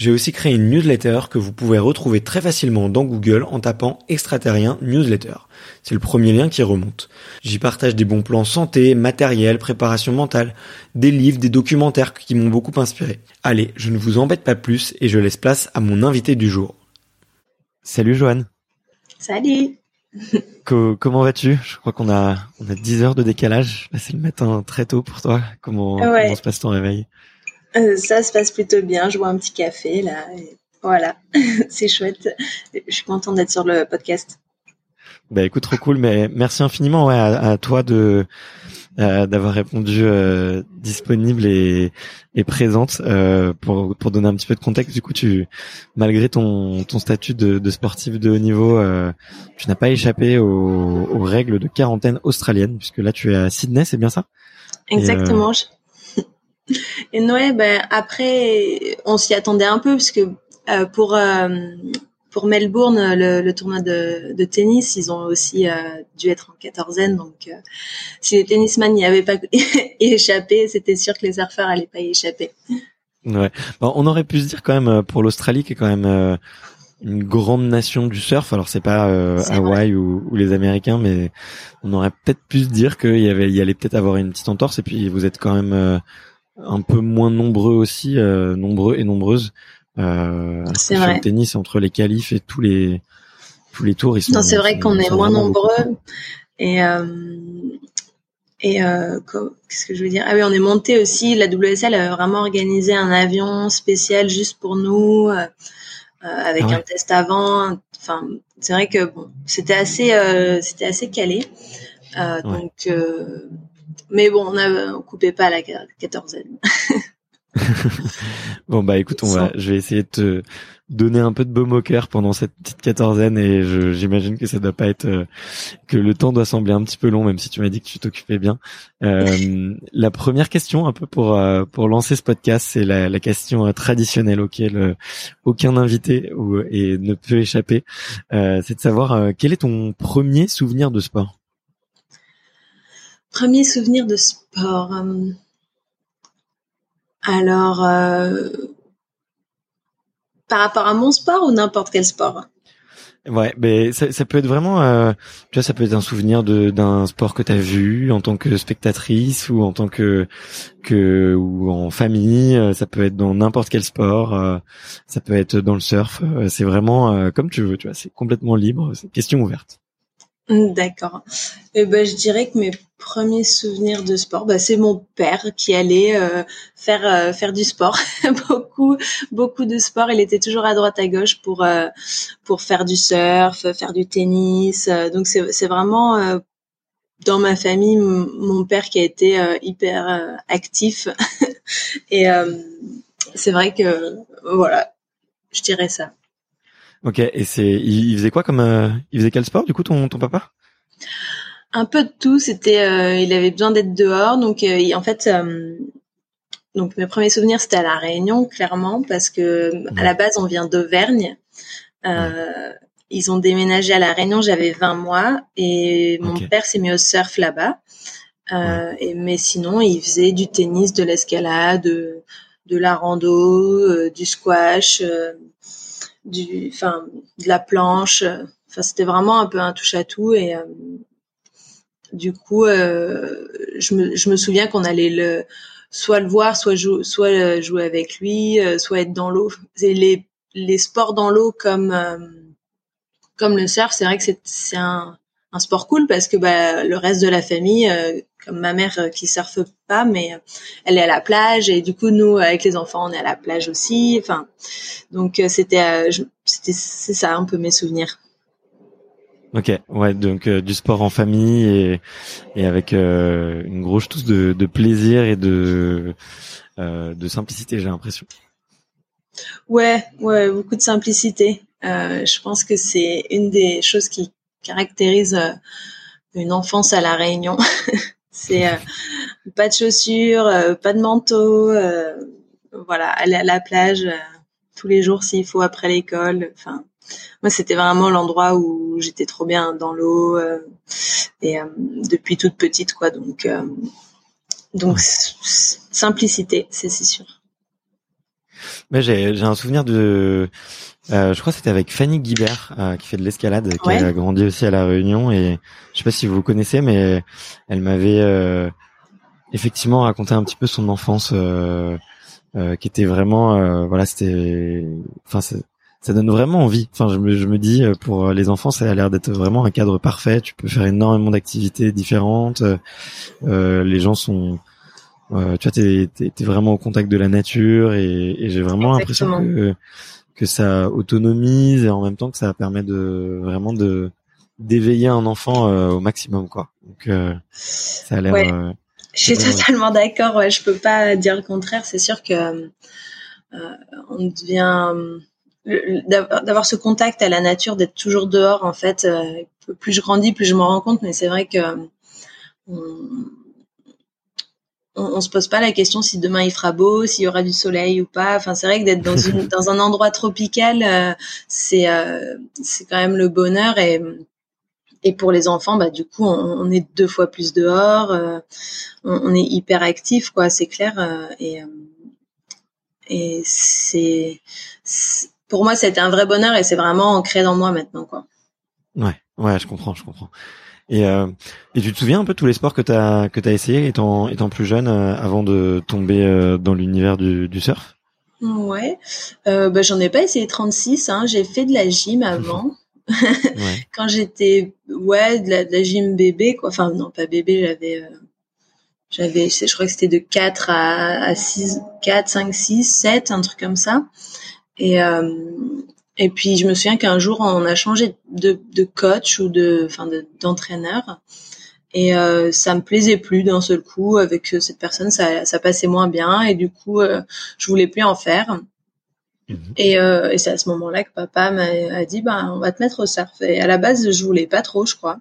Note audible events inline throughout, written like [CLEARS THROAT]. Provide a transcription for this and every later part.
j'ai aussi créé une newsletter que vous pouvez retrouver très facilement dans Google en tapant extraterrien newsletter. C'est le premier lien qui remonte. J'y partage des bons plans santé, matériel, préparation mentale, des livres, des documentaires qui m'ont beaucoup inspiré. Allez, je ne vous embête pas plus et je laisse place à mon invité du jour. Salut Joanne. Salut. [LAUGHS] comment vas-tu? Je crois qu'on a on a 10 heures de décalage. Là c'est le matin très tôt pour toi. Comment, comment se passe ton réveil? Euh, ça se passe plutôt bien. Je bois un petit café là. voilà, [LAUGHS] c'est chouette. Je suis contente d'être sur le podcast. Bah écoute, trop cool. Mais merci infiniment ouais, à, toi de euh, d'avoir répondu euh, disponible et, et présente euh, pour pour donner un petit peu de contexte. Du coup, tu malgré ton ton statut de, de sportif de haut niveau, euh, tu n'as pas échappé aux, aux, règles de quarantaine australienne puisque là tu es à Sydney, c'est bien ça? Exactement. Et Noé, ben après, on s'y attendait un peu parce que euh, pour euh, pour Melbourne, le, tournoi de, tennis, ils ont aussi euh, dû être en quatorzaine. Donc, si les tennisman n'y avaient pas [LAUGHS] échappé, c'était sûr que les surfeurs allaient pas y échapper. Ouais. Bon, on aurait pu se dire quand même pour l'Australie qui est quand même une grande nation du surf. Alors c'est pas Hawaï ou, ou, les Américains, mais on aurait peut-être pu se dire qu'il y avait, il y allait peut-être avoir une petite entorse. Et puis vous êtes quand même un peu moins nombreux aussi, euh, nombreux et nombreuses. Euh, c'est vrai. Le tennis entre les qualifs et tous les tous les tours, ils sont. Non, c'est vrai qu'on est moins nombreux et euh, et euh, qu'est-ce que je veux dire? Ah oui, on est monté aussi. La WSL a vraiment organisé un avion spécial juste pour nous, euh, avec ah un test avant. Enfin, c'est vrai que bon, c'était assez, euh, c'était assez calé. Donc, mais bon, on ne coupait pas la quatorzaine. [LAUGHS] bon bah écoute, on va, je vais essayer de te donner un peu de baume au cœur pendant cette petite quatorzaine et j'imagine que ça doit pas être euh, que le temps doit sembler un petit peu long, même si tu m'as dit que tu t'occupais bien. Euh, la première question, un peu pour euh, pour lancer ce podcast, c'est la, la, question traditionnelle auquel aucun invité ou, et ne peut échapper, c'est de savoir quel est ton premier souvenir de sport? Premier souvenir de sport. Euh, alors, euh, par rapport à mon sport ou n'importe quel sport? Ouais, mais ça, peut être vraiment, euh, tu vois, ça peut être un souvenir d'un sport que tu as vu en tant que spectatrice ou en tant que que ou en famille. Ça peut être dans n'importe quel sport. ça peut être dans le surf. C'est vraiment comme tu veux, tu vois. C'est complètement libre. C'est question ouverte. [LAUGHS] D'accord. Eh ben, je dirais que mes premiers souvenirs de sport, bah, c'est mon père qui allait euh, faire euh, faire du sport, [LAUGHS] beaucoup beaucoup de sport. Il était toujours à droite à gauche pour euh, pour faire du surf, faire du tennis. donc c'est c'est vraiment dans ma famille mon père qui a été hyper actif [LAUGHS] et c'est vrai que voilà, je dirais ça. Ok, et c'est, il, faisait quoi comme, euh, il faisait quel sport du coup ton ton papa? Un peu de tout. C'était, euh, il avait besoin d'être dehors, donc euh, en fait, donc mes premiers souvenirs c'était à la Réunion clairement parce que à la base on vient d'Auvergne. Ils ont déménagé à la Réunion, j'avais 20 mois et mon père s'est mis au surf là-bas. et, mais sinon, il faisait du tennis, de l'escalade, de, de la rando, du squash du, enfin, de la planche. Enfin, c'était vraiment un peu un touche à tout et euh, du coup, euh, je me, je me souviens qu'on allait le soit le voir, soit jouer, soit euh, jouer avec lui, soit être dans l'eau. Les les sports dans l'eau comme comme le surf, c'est vrai que c'est c'est un un sport cool parce que bah, le reste de la famille, euh, comme ma mère euh, qui surfe pas, mais euh, elle est à la plage et du coup nous avec les enfants on est à la plage aussi. Enfin, donc c'était c'était c'est ça un peu mes souvenirs. Ok, ouais, donc du sport en famille et, et avec une grosse touche de, de plaisir et de de simplicité, j'ai l'impression. Ouais, ouais, beaucoup de simplicité. je pense que c'est une des choses qui caractérise euh, une enfance à la Réunion. [LAUGHS] c'est euh, pas de chaussures, euh, pas de manteau, voilà, aller à la plage tous les jours s'il faut après l'école. Enfin, moi c'était vraiment l'endroit où j'étais trop bien dans l'eau et depuis toute petite quoi. Donc donc simplicité, c'est sûr. Mais j'ai un souvenir de euh, je crois que c'était avec Fanny Guibert euh, qui fait de l'escalade, qui a grandi aussi à la Réunion et je sais pas si vous vous connaissez, mais elle m'avait euh, effectivement raconté un petit peu son enfance, qui était vraiment, voilà, c'était, enfin, ça donne vraiment envie. Enfin, je me, je me dis pour les enfants, ça a l'air d'être vraiment un cadre parfait. Tu peux faire énormément d'activités différentes. les gens sont tu vois, t'es es, vraiment au contact de la nature et, et j'ai vraiment l'impression que que ça autonomise et en même temps que ça permet de vraiment de d'éveiller un enfant euh, au maximum quoi. Donc euh, ça a l'air. Ouais. Euh, je suis totalement d'accord. Ouais, je peux pas dire le contraire. C'est sûr que on devient d'avoir ce contact à la nature, d'être toujours dehors en fait. plus je grandis, plus je m'en rends compte. Mais c'est vrai que on, on, on, se pose pas la question si demain il fera beau, s'il y aura du soleil ou pas. Enfin, c'est vrai que d'être dans, [LAUGHS] une, dans un endroit tropical, euh, c'est euh, c'est quand même le bonheur et et pour les enfants, bah du coup, on, est deux fois plus dehors, euh, on, est hyper actif, quoi, c'est clair. et et c'est pour moi, c'était un vrai bonheur et c'est vraiment ancré dans moi maintenant, quoi. Ouais, ouais, je comprends, je comprends. Et, euh, et tu te souviens un peu de tous les sports que tu as que as essayé étant étant plus jeune euh, avant de tomber euh, dans l'univers du, du surf? Ouais, euh, bah, j'en ai pas essayé 36. Hein. J'ai fait de la gym avant. [LAUGHS] ouais. [LAUGHS] Quand j'étais ouais de la, de la, gym bébé quoi. Enfin non pas bébé, j'avais j'avais je crois que c'était de 4 à, à 6 4 5 6 7 un truc comme ça. Et euh, et puis je me souviens qu'un jour on a changé de, de coach ou de, enfin d'entraîneur. et euh, ça me plaisait plus d'un seul coup avec cette personne, ça, ça passait moins bien et du coup euh, je voulais plus en faire. Mhm. Et, euh, et c'est à ce moment-là que papa m'a dit bah on va te mettre au surf. Et à la base je voulais pas trop, je crois.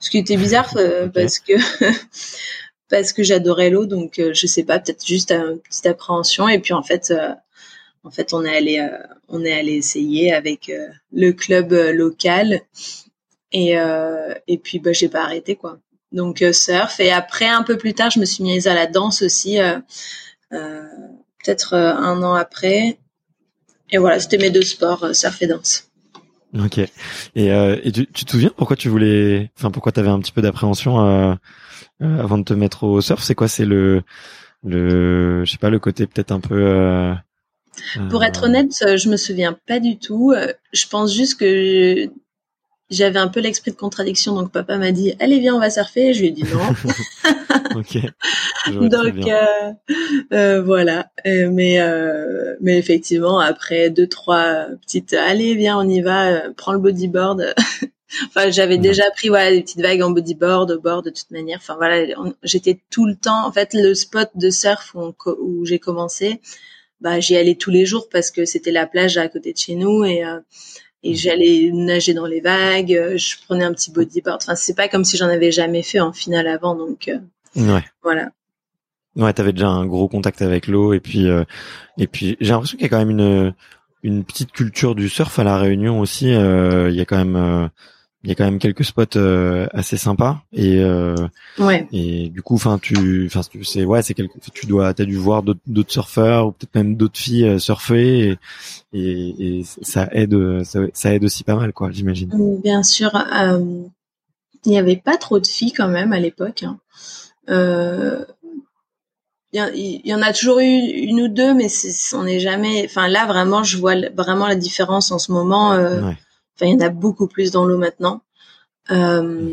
Ce qui était bizarre [LAUGHS] euh, parce que [LAUGHS] parce que j'adorais l'eau, donc euh, je sais pas, peut-être juste une petite appréhension. Et puis en fait en fait, on est allé, euh, on est allé essayer avec euh, le club euh, local et et puis bah j'ai pas arrêté quoi. Donc surf et après un peu plus tard, je me suis mise à la danse aussi, peut-être un an après. Et voilà, c'était mes deux sports, surf et danse. Ok. Et, tu, te souviens pourquoi tu voulais, enfin pourquoi tu avais un petit peu d'appréhension avant de te mettre au surf? C'est quoi? C'est le, le, je sais pas, le côté peut-être un peu pour être honnête, euh, je me souviens pas du tout. Euh, je pense juste que j'avais un peu l'esprit de contradiction, donc papa m'a dit allez viens on va surfer. Je lui ai dit non. [LAUGHS] ok. donc euh, euh, voilà. Euh, mais euh, mais effectivement après deux trois petites allez viens on y va, euh, prends le bodyboard. [LAUGHS] enfin j'avais déjà pris voilà des petites vagues en bodyboard au bord de toute manière. Enfin voilà j'étais tout le temps en fait le spot de surf où, où j'ai commencé. Bah j'y allais tous les jours parce que c'était la plage à côté de chez nous et et mm. j'allais nager dans les vagues, euh, je prenais un petit bodyboard. Enfin, c'est pas comme si j'en avais jamais fait en finale avant, donc euh, ouais. voilà. Ouais, t'avais déjà un gros contact avec l'eau et puis euh, et puis j'ai l'impression qu'il y a quand même une une petite culture du surf à la Réunion aussi. Il y a quand même il y a quand même quelques spots euh, assez sympas et euh, ouais. et du coup enfin tu enfin tu sais ouais c'est quelque tu dois t'as dû voir d'autres surfeurs ou peut-être même d'autres filles euh, surfer et, et, et ça aide ça, ça, aide aussi pas mal quoi j'imagine bien sûr euh, il n'y avait pas trop de filles quand même à l'époque hein. euh, il y, en a toujours eu une ou deux, mais on n'est jamais. Enfin là, vraiment, je vois vraiment la différence en ce moment. Euh, ouais. Enfin, il y en a beaucoup plus dans l'eau maintenant. Euh,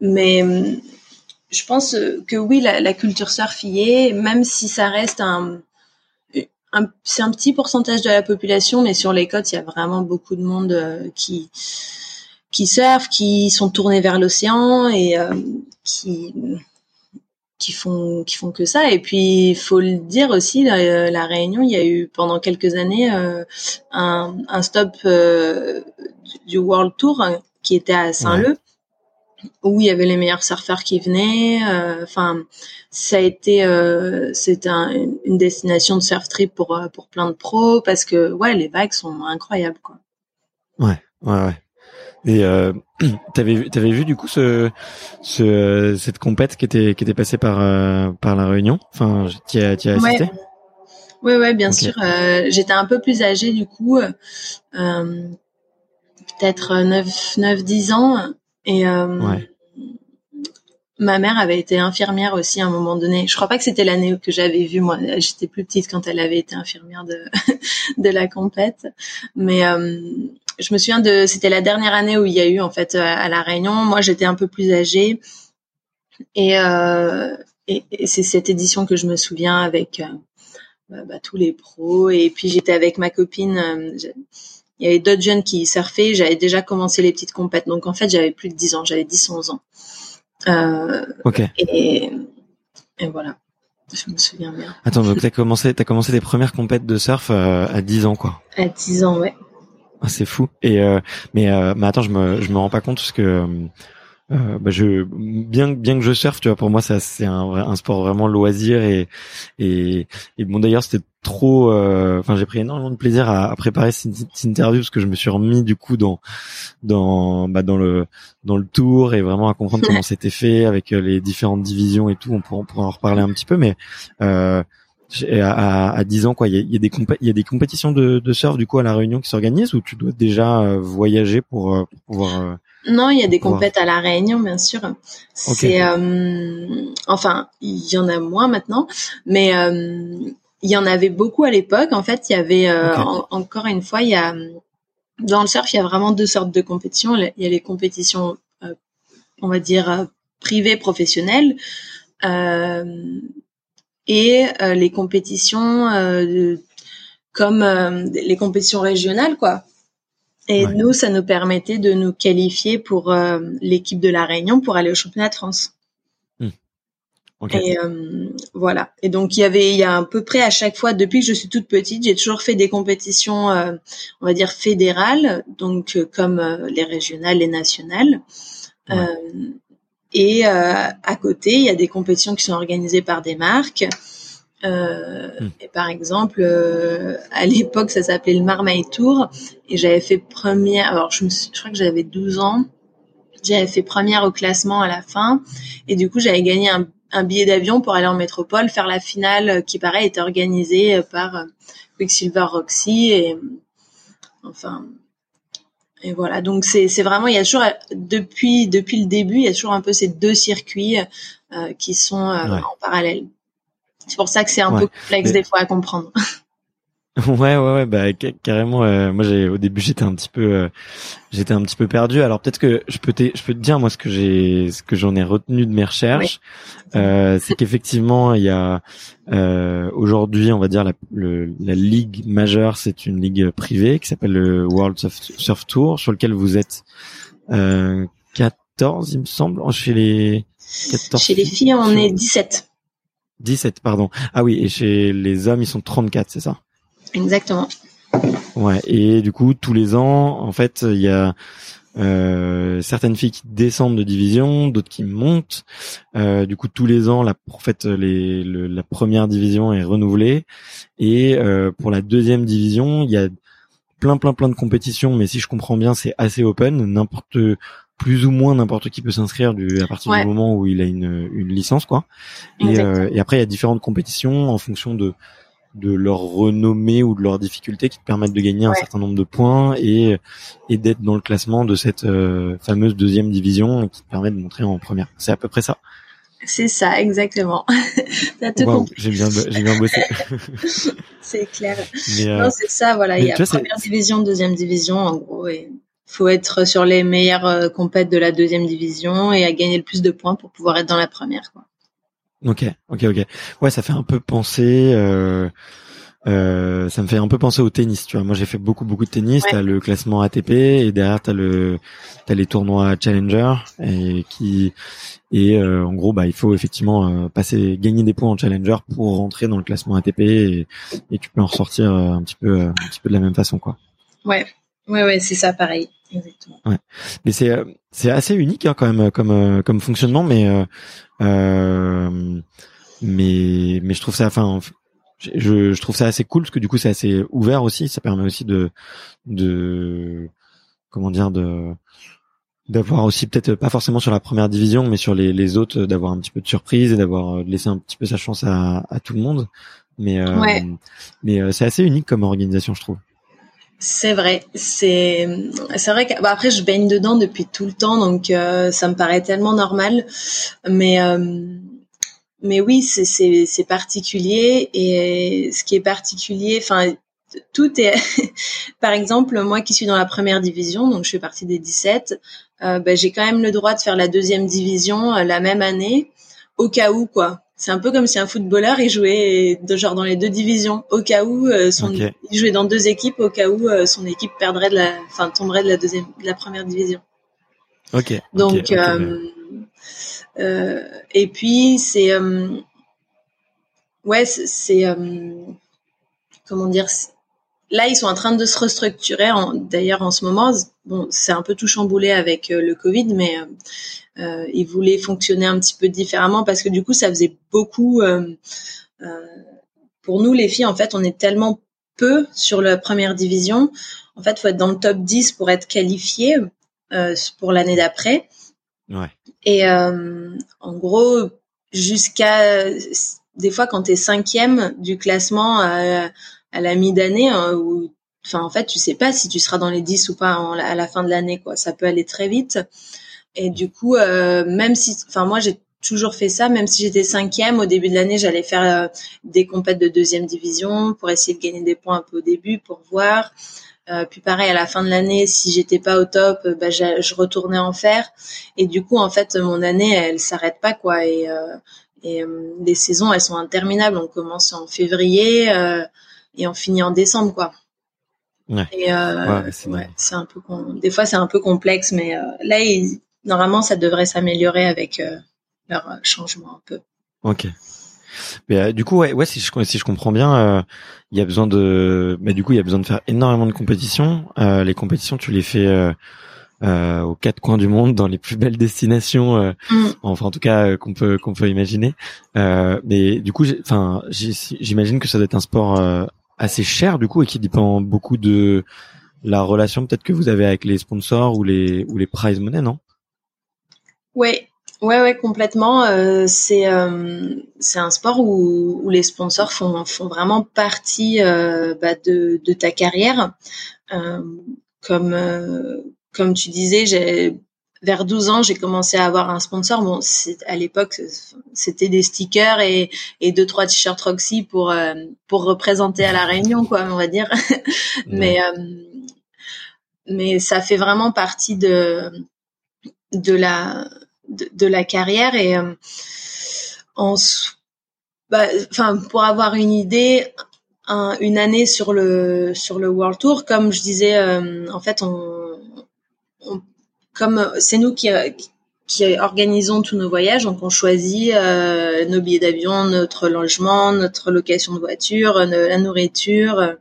mais je pense que oui, la, la culture surf y est, même si ça reste un, un c'est un petit pourcentage de la population, mais sur les côtes, il y a vraiment beaucoup de monde euh, qui qui surfent, qui sont tournés vers l'océan et euh, qui qui font qui font que ça. Et puis il faut le dire aussi la, la, Réunion il y a eu pendant quelques années euh, un, un, stop euh, du World Tour hein, qui était à Saint-Leu où il y avait les meilleurs surfeurs qui venaient euh, enfin ça a été c'était un, une destination de surf trip pour pour plein de pros parce que ouais les vagues sont incroyables quoi. Ouais ouais ouais et euh, [CLEARS THROAT] t'avais t'avais vu du coup ce, ce cette compète qui était qui était passée par euh, par la Réunion? Enfin, tu as tu as assisté? Ouais. ouais, bien sûr. Euh, J'étais un peu plus âgée du coup, euh, peut-être 9 9 10 ans et euh, ouais. ma mère avait été infirmière aussi à un moment donné. Je crois pas que c'était l'année que j'avais vu moi. J'étais plus petite quand elle avait été infirmière de [LAUGHS] de la compète, mais je me souviens de, c'était la dernière année où il y a eu en fait à, la Réunion. Moi, j'étais un peu plus âgée et, euh, et, et c'est cette édition que je me souviens avec euh, bah, bah, tous les pros. Et puis j'étais avec ma copine. Euh, il y avait d'autres jeunes qui surfaient. J'avais déjà commencé les petites compètes. Donc en fait, j'avais plus de 10 ans. J'avais 10-11 ans. Euh, ok. Et, et voilà. Je me souviens bien. Attends, donc t'as commencé, t'as commencé tes premières compètes de surf euh, à 10 ans, quoi. À 10 ans, ouais. Ah, c'est fou. Et euh, mais euh, mais attends, je me je me rends pas compte parce que euh, bah je bien bien que je surfe, tu vois, pour moi ça c'est un un sport vraiment loisir et et, et bon d'ailleurs c'était trop. euh, Enfin j'ai pris énormément de plaisir à, à préparer cette, cette, interview parce que je me suis remis du coup dans dans bah dans le dans le tour et vraiment à comprendre [LAUGHS] comment c'était fait avec les différentes divisions et tout. On pourra, on pourra en reparler un petit peu, mais euh, à, à 10 ans quoi. Il y a, y a, des il y a des compétitions de, de, surf du coup à la Réunion qui s'organisent ou tu dois déjà euh, voyager pour, euh, pour pouvoir euh, non il y a des compètes à la Réunion bien sûr. C'est euh, enfin il y en a moins maintenant mais euh, il y en avait beaucoup à l'époque. En fait il y avait okay. en, encore une fois il y a dans le surf il y a vraiment deux sortes de compétitions. Il y a les compétitions on va dire privées professionnelles et euh, les compétitions euh, comme euh, les compétitions régionales quoi. Et ouais. nous, ça nous permettait de nous qualifier pour l'équipe de la Réunion pour aller au championnat de France. Mmh. Okay. Et euh, voilà. Et donc il y avait, il y a à peu près à chaque fois depuis que je suis toute petite, j'ai toujours fait des compétitions, euh, on va dire fédérales, donc euh, comme les régionales, les nationales. Ouais. Et euh, à côté, il y a des compétitions qui sont organisées par des marques. Euh, mmh. Et par exemple, euh, à l'époque, ça s'appelait le Marmaille Tour, et j'avais fait première. Alors, je, me suis, je crois que j'avais 12 ans. J'avais fait première au classement à la fin, et du coup, j'avais gagné un, un billet d'avion pour aller en métropole faire la finale, qui pareil était organisée par Quicksilver Roxy et enfin et voilà, donc c'est c'est vraiment il y a toujours depuis depuis le début il y a toujours un peu ces deux circuits euh, qui sont euh, ouais. en parallèle. C'est pour ça que c'est un ouais. peu complexe Mais... des fois à comprendre. [LAUGHS] Ouais, ouais, ouais, bah carrément. Euh, moi, j'ai au début, j'étais un petit peu, euh, j'étais un petit peu perdu. Alors peut-être que je peux, te, je peux te dire moi ce que j'ai, ce que j'en ai retenu de mes recherches, euh, c'est qu'effectivement, il y a aujourd'hui, on va dire la, la ligue majeure, c'est une ligue privée qui s'appelle le World Surf, Tour, sur lequel vous êtes 14, il me semble, chez les 14 Chez les filles, on est 17. 17, pardon. Ah oui, et chez les hommes, ils sont 34, c'est ça? Exactement. Ouais, et du coup, tous les ans, en fait, il y a euh, certaines filles qui descendent de division, d'autres qui montent. Euh, du coup, tous les ans, la, en fait, les, la première division est renouvelée. Et euh, pour la deuxième division, il y a plein, plein, plein de compétitions. Mais si je comprends bien, c'est assez open. N'importe plus ou moins n'importe qui peut s'inscrire à partir du moment où il a une, une licence, quoi. Et, euh, et après, il y a différentes compétitions en fonction de de leur renommée ou de leur difficulté qui te permettent de gagner un certain nombre de points et et d'être dans le classement de cette euh, fameuse deuxième division qui te permet de montrer en première. C'est à peu près ça. C'est ça, exactement. [LAUGHS] j'ai bien, j'ai bien bossé. [LAUGHS] c'est clair. [LAUGHS] Euh, non, c'est ça, voilà. Il y a première division, deuxième division, en gros, et faut être sur les meilleures euh, compètes de la deuxième division et à gagner le plus de points pour pouvoir être dans la première, quoi. Ok, ok, ok. Ouais, ça fait un peu penser. Euh, euh, ça me fait un peu penser au tennis, tu vois. Moi, j'ai fait beaucoup, beaucoup de tennis. T'as le classement ATP et derrière t'as le, t'as les tournois Challenger et qui, et euh, en gros, bah, il faut effectivement euh, passer, gagner des points en Challenger pour rentrer dans le classement ATP et, et tu peux en ressortir euh, un petit peu, un petit peu de la même façon, quoi. Ouais, ouais, ouais, c'est ça, pareil. Exactement. Ouais. Mais c'est c'est assez unique hein, quand même comme comme fonctionnement, mais euh, mais mais je trouve ça, enfin, je, je trouve ça assez cool parce que du coup c'est assez ouvert aussi. Ça permet aussi de de comment dire de d'avoir aussi peut-être pas forcément sur la première division mais sur les, les autres d'avoir un petit peu de surprise et d'avoir euh, laissé un petit peu sa chance à, à tout le monde. Mais euh, mais euh, c'est assez unique comme organisation je trouve c'est vrai, c'est c'est vrai que bah, après je baigne dedans depuis tout le temps donc euh, ça me paraît tellement normal. Mais euh, mais oui c'est c'est particulier et ce qui est particulier enfin tout est [LAUGHS] par exemple moi qui suis dans la première division donc je fais partie des 17 euh, bah, j'ai quand même le droit de faire la deuxième division la même année au cas où quoi c'est un peu comme si un footballeur il jouait de genre dans les deux divisions au cas où euh, son il jouait dans deux équipes au cas où euh, son équipe perdrait de la enfin tomberait de la deuxième de la première division. OK. Donc euh, et puis c'est ouais c'est comment dire là ils sont en train de se restructurer d'ailleurs en ce moment bon c'est un peu tout chamboulé avec le Covid mais euh, ils voulaient fonctionner un petit peu différemment parce que du coup ça faisait beaucoup euh, euh, pour nous les filles en fait on est tellement peu sur la première division. En fait faut être dans le top 10 pour être qualifié pour l'année d'après. Ouais. et en gros jusqu'à des fois quand tu es cinquième du classement à, à la mi-d'année hein, ou enfin en fait tu sais pas si tu seras dans les 10 ou pas à la fin de l'année quoi. Ça peut aller très vite et du coup, euh, même si, enfin moi j'ai toujours fait ça, même si j'étais cinquième au début de l'année, j'allais faire euh, des compètes de deuxième division pour essayer de gagner des points un peu au début pour voir. Euh, puis pareil à la fin de l'année, si j'étais pas au top, euh, bah, je retournais en faire. Et du coup, en fait, mon année, elle s'arrête pas quoi. Et, euh, et les saisons, elles sont interminables. On commence en février et on finit en décembre quoi. Ouais. Et ouais, c'est un peu des fois c'est un peu complexe, mais là ils normalement, ça devrait s'améliorer avec euh, leur euh, changement un peu. Ok. Mais euh, du coup, ouais, ouais, si je si je comprends bien, il y a besoin de, mais du coup, il y a besoin de faire énormément de compétitions. les compétitions, tu les fais aux quatre coins du monde, dans les plus belles destinations, mm. enfin en tout cas qu'on peut qu'on peut imaginer. mais du coup, enfin, j'imagine que ça doit être un sport assez cher du coup et qui dépend beaucoup de la relation peut-être que vous avez avec les sponsors ou les ou les prize money, non? Ouais, ouais, ouais, complètement. Euh, c'est euh, c'est un sport où, où les sponsors font font vraiment partie euh, bah, de de ta carrière. Euh, comme euh, comme tu disais, j'ai vers 12 ans, j'ai commencé à avoir un sponsor. Bon, à l'époque, c'était des stickers et, et deux trois t-shirts Roxy pour euh, pour représenter à la Réunion, quoi, on va dire. [LAUGHS] mais euh, mais ça fait vraiment partie de de la de, la carrière et euh, en bah, enfin pour avoir une idée une année sur le sur le World Tour comme je disais en fait on, on comme c'est nous qui, qui organisons tous nos voyages, donc on choisit euh, nos billets d'avion, notre logement, notre location de voiture, la nourriture.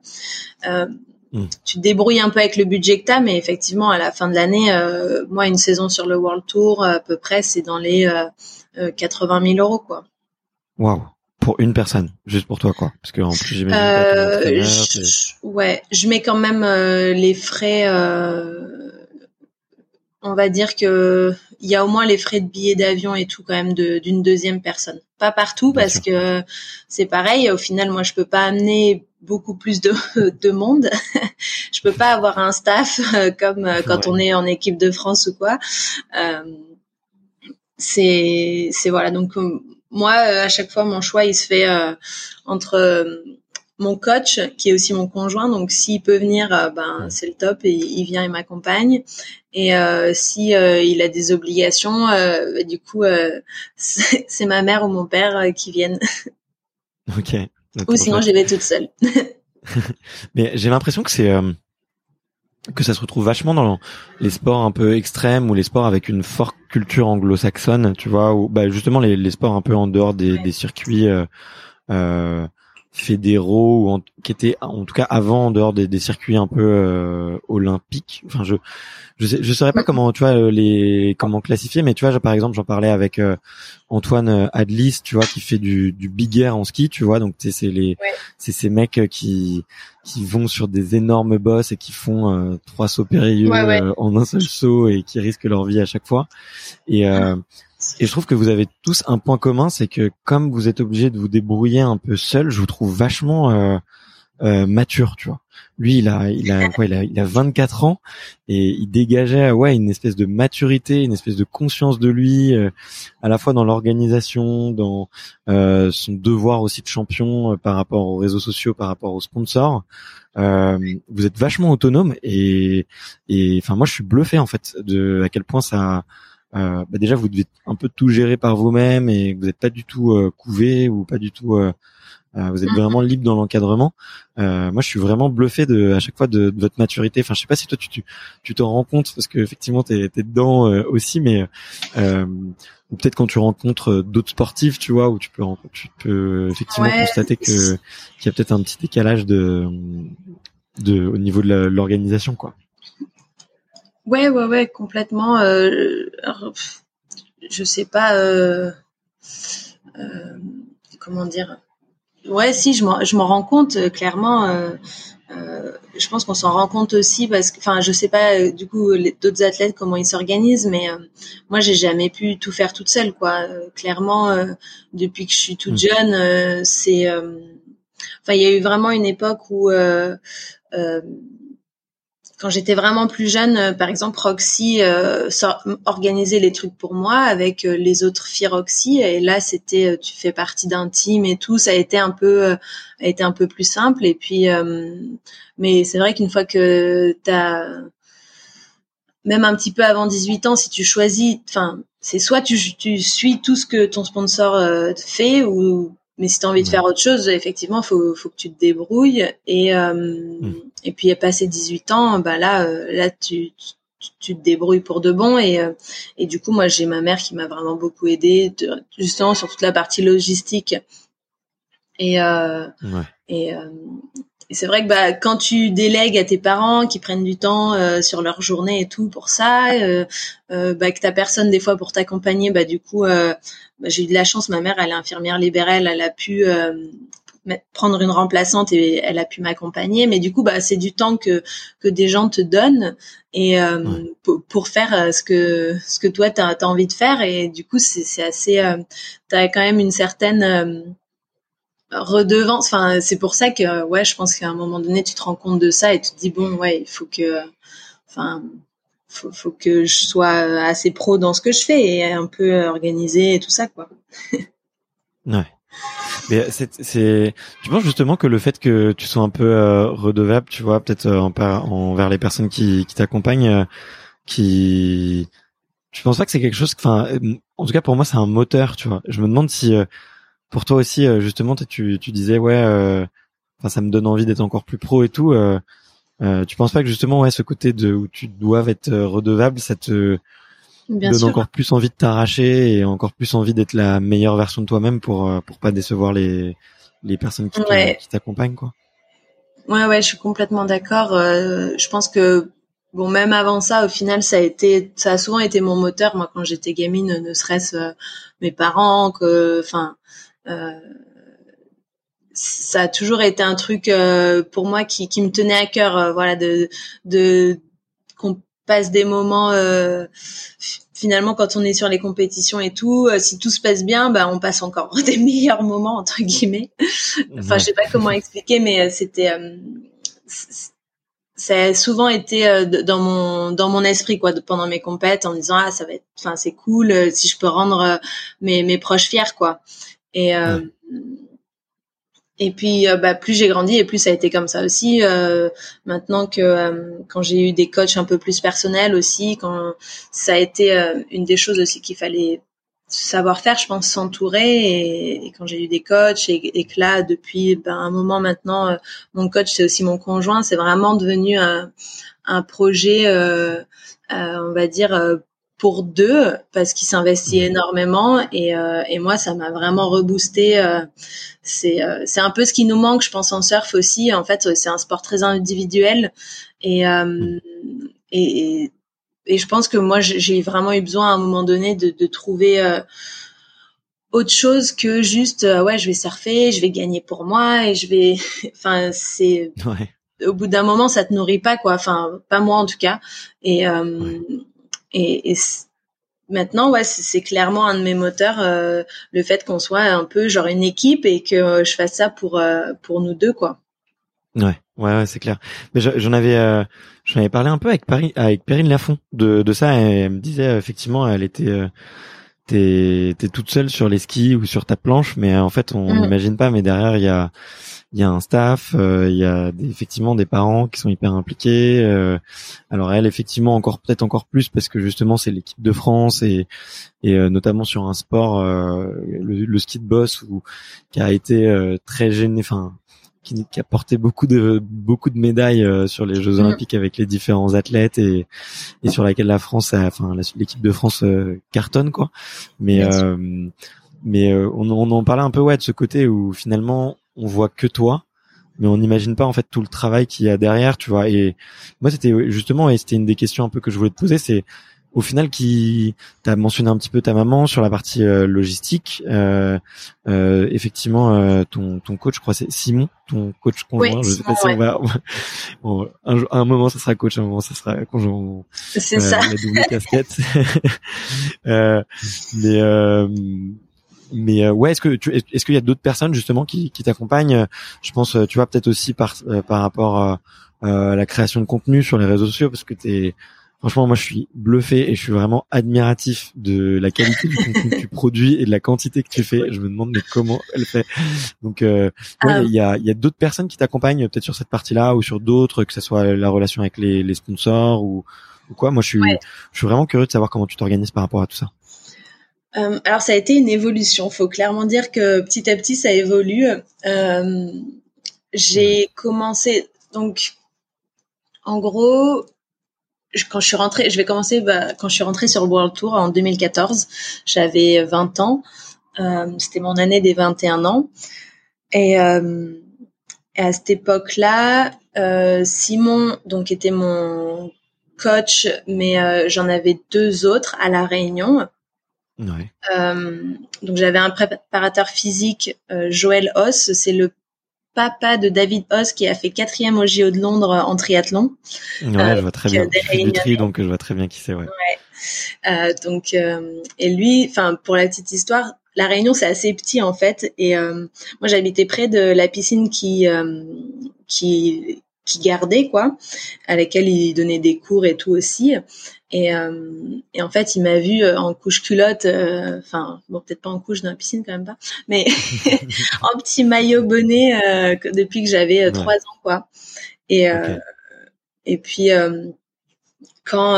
Euh, hmm. Tu te débrouilles un peu avec le budget que tu as, mais effectivement, à la fin de l'année, euh, moi, une saison sur le World Tour, à peu près, c'est dans les 80 000 euros, quoi. Waouh pour une personne, juste pour toi, quoi. Parce que en plus, j'imagine. Euh, ouais, je mets quand même les frais on va dire que il y a au moins les frais de billets d'avion et tout quand même d'une deuxième personne. Pas partout parce que c'est pareil. Au final, moi, je peux pas amener beaucoup plus de, de monde. [LAUGHS] je peux pas avoir un staff euh, [LAUGHS] comme euh, quand on est en équipe de France ou quoi. Euh, c'est c'est voilà donc moi à chaque fois mon choix il se fait entre mon coach qui est aussi mon conjoint. Donc s'il peut venir euh, ben c'est le top et il vient et m'accompagne. Et euh, si euh, il a des obligations bah, du coup [LAUGHS] c'est ma mère ou mon père qui viennent. [LAUGHS] Ok. Ou sinon j'y vais toute seule. [LAUGHS] Mais j'ai l'impression que c'est que ça se retrouve vachement dans les sports un peu extrêmes ou les sports avec une forte culture anglo-saxonne, tu vois, ou bah justement les, les sports un peu en dehors des, des circuits euh, fédéraux ou en, qui étaient en tout cas avant en dehors des, des circuits un peu euh, olympiques. Enfin, je je sais, je saurais pas comment tu vois euh, les comment classifier, mais tu vois, par exemple, j'en parlais avec euh, Antoine Adlis, tu vois, qui fait du, du big air en ski, tu vois, donc c'est les c'est ces mecs qui qui vont sur des énormes bosses et qui font trois sauts périlleux en un seul saut et qui risquent leur vie à chaque fois. Et et je trouve que vous avez tous un point commun, c'est que comme vous êtes obligé de vous débrouiller un peu seul, je vous trouve vachement euh, euh, mature, tu vois. Lui, il a, il a, quoi, il a, il a 24 ans et il dégageait, ouais, une espèce de maturité, une espèce de conscience de lui, euh, à la fois dans l'organisation, dans euh, son devoir aussi de champion euh, par rapport aux réseaux sociaux, par rapport aux sponsors. vous êtes vachement autonome et, et, enfin, moi, je suis bluffé en fait de à quel point ça euh, bah déjà vous devez un peu tout gérer par vous-même et vous n'êtes pas du tout euh, couvé ou pas du tout euh, euh vous êtes mhm. vraiment libre dans l'encadrement. Euh, moi, je suis vraiment bluffé de à chaque fois de, de votre maturité. Enfin, je sais pas si toi tu tu, tu t'en rends compte parce que effectivement t'es es dedans euh, aussi, mais ou peut-être quand tu rencontres d'autres sportifs, tu vois, où tu peux tu peux effectivement constater que qu'il y a peut-être un petit décalage de de au niveau de l'organisation, quoi. Ouais, ouais, ouais, complètement. Euh, je sais pas. Euh, euh, comment dire Ouais, si, je m'en, je m'en rends compte clairement. Je pense qu'on s'en rend compte aussi parce que, enfin, je sais pas du coup d'autres athlètes comment ils s'organisent, mais moi j'ai jamais pu tout faire toute seule, quoi. clairement, depuis que je suis toute mmh. jeune, c'est, enfin, il y a eu vraiment une époque où quand j'étais vraiment plus jeune, euh, par exemple, Roxy euh, organisait les trucs pour moi avec euh, les autres filles Roxy. Et là, c'était, euh, tu fais partie d'un team et tout. Ça a été un peu, a été un peu plus simple. Et puis, mais c'est vrai qu'une fois que t'as, même un petit peu avant 18 ans, si tu choisis, enfin, c'est soit tu, tu suis tout ce que ton sponsor fait ou mais si tu as envie de faire autre chose, effectivement, faut faut que tu te débrouilles et euh, mm. Et puis à passer 18 ans, bah là euh, là tu, tu, te débrouilles pour de bon et euh, et du coup moi j'ai ma mère qui m'a vraiment beaucoup aidé justement sur toute la partie logistique et euh, ouais. et et c'est vrai que bah, quand tu délègues à tes parents qui prennent du temps euh, sur leur journée et tout pour ça, bah, que t'as personne des fois pour t'accompagner, bah du coup, bah, j'ai eu de la chance. Ma mère, elle est infirmière libérale, elle a pu prendre une remplaçante et elle a pu m'accompagner. Mais du coup, bah c'est du temps que que des gens te donnent et pour, faire ce que ce que toi t'as as envie de faire. Et du coup, c'est assez, t'as quand même une certaine redevance. Enfin, c'est pour ça que ouais, je pense qu'à un moment donné, tu te rends compte de ça et tu te dis bon, ouais, il faut que, enfin, faut, faut que je sois assez pro dans ce que je fais et un peu organisé et tout ça quoi. ouais. Mais c'est, tu penses justement que le fait que tu sois un peu euh, redevable, tu vois, peut-être euh, envers les personnes qui, qui t'accompagnent, euh, qui, tu penses pas que c'est quelque chose, enfin, en tout cas pour moi c'est un moteur, tu vois. Je me demande si pour toi aussi justement tu, tu disais ouais, enfin ça me donne envie d'être encore plus pro et tout. tu penses pas que justement ouais ce côté de où tu dois être redevable, ça te donne encore plus envie de t'arracher et encore plus envie d'être la meilleure version de toi-même pour euh, pour pas décevoir les les personnes qui t'accompagnent quoi. Ouais ouais, je suis complètement d'accord. Euh, je pense que bon même avant ça, au final, ça a été ça a souvent été mon moteur. Moi, quand j'étais gamine, ne serait-ce euh, mes parents, que enfin. ça a toujours été un truc pour moi qui, qui me tenait à cœur voilà de de qu'on passe des moments finalement quand on est sur les compétitions et tout, euh, si tout se passe bien, bah on passe encore [LAUGHS] des meilleurs moments entre guillemets. enfin, je sais pas comment expliquer, mais euh, c'était euh, ça a souvent été dans mon dans mon esprit quoi pendant mes compètes en disant ah ça va être enfin c'est cool si je peux rendre mes mes proches fiers quoi et et puis, euh, bah, plus j'ai grandi et plus ça a été comme ça aussi. Euh, maintenant que euh, quand j'ai eu des coachs un peu plus personnels aussi, quand ça a été une des choses aussi qu'il fallait savoir faire, je pense, s'entourer. Et, quand j'ai eu des coachs et, que là, depuis ben, un moment maintenant, mon coach c'est aussi mon conjoint, c'est vraiment devenu un, un projet, on va dire pour deux parce qu'il s'investit mmh. énormément. Et, euh, et moi ça m'a vraiment reboosté euh, c'est euh, c'est un peu ce qui nous manque je pense en surf aussi. En fait c'est un sport très individuel. Et mmh. et, et je pense que moi j'ai vraiment eu besoin à un moment donné de, de trouver autre chose que juste ouais je vais surfer je vais gagner pour moi et je vais [LAUGHS] enfin c'est au bout d'un moment ça te nourrit pas quoi. Enfin pas moi en tout cas. Et et, et maintenant, ouais, c'est clairement un de mes moteurs, euh, le fait qu'on soit un peu genre une équipe et que euh, je fasse ça pour euh, pour nous deux, quoi. Ouais, ouais, ouais c'est clair. Mais j'en avais, euh, j'en avais parlé un peu avec Paris, avec Perrine Lafont de de ça. Et elle me disait effectivement, elle était t'es t'es toute seule sur les skis ou sur ta planche, mais en fait on mm. n'imagine pas. Mais derrière il y a il y a un staff, euh, il y a effectivement des parents qui sont hyper impliqués. Euh, alors elle, effectivement, encore peut-être encore plus parce que justement c'est l'équipe de France et, et euh, notamment sur un sport, le, ski de boss, où, qui a été très gêné, enfin qui, qui, a porté beaucoup de beaucoup de médailles sur les Jeux mm. Olympiques avec les différents athlètes et, et sur laquelle la France, a, enfin l'équipe de France cartonne quoi. Mais mais on, on en parlait un peu ouais de ce côté où finalement on voit que toi mais on n'imagine pas en fait tout le travail qu'il y a derrière tu vois. Et moi c'était justement et c'était une des questions un peu que je voulais te poser c'est au final qui t'as mentionné un petit peu ta maman sur la partie euh, logistique euh, euh, effectivement ton ton coach je crois c'est Simon ton coach conjoint je sais pas si on va, [LAUGHS] un, moment ça sera coach un moment ça sera conjoint. C'est ça. la double casquette. [LAUGHS] Mais mais euh, ouais, est-ce que tu, est-ce qu'il y a d'autres personnes justement qui, qui t'accompagnent? Je pense, euh, tu vois, peut-être aussi par euh, par rapport à, la création de contenu sur les réseaux sociaux, parce que t'es franchement, moi, je suis bluffé et je suis vraiment admiratif de la qualité du contenu que tu produis et de la quantité que tu fais. Je me demande mais comment elle fait? Donc, ah. il y a il y a d'autres personnes qui t'accompagnent peut-être sur cette partie-là ou sur d'autres, que ce soit la relation avec les, les sponsors ou, ou quoi. Moi, je suis je suis vraiment curieux de savoir comment tu t'organises par rapport à tout ça. Euh, alors ça a été une évolution. Faut clairement dire que petit à petit ça évolue. Euh, j'ai commencé donc en gros quand je suis rentrée, je vais commencer bah, quand je suis rentrée sur le World Tour en 2014. J'avais 20 ans. Euh, C'était mon année des 21 ans. Et, et à cette époque-là, Simon donc était mon coach, mais j'en avais deux autres à la Réunion. Euh, donc j'avais un préparateur physique, euh, Joël Hoss, c'est le papa de David Hoss qui a fait quatrième au JO de Londres en triathlon. Ouais, je euh, vois très bien. tri, donc je vois très bien qui c'est. Ouais. ouais. donc et lui, enfin pour la petite histoire, la Réunion c'est assez petit en fait et moi j'habitais près de la piscine qui qui qui gardait quoi, à laquelle il donnait des cours et tout aussi. Et, euh, et en fait, il m'a vu euh, en couche culotte, euh, enfin bon peut-être pas en couche dans la piscine quand même pas, mais [LAUGHS] [LAUGHS] en petit maillot bonnet depuis que j'avais trois ans quoi. Et et puis quand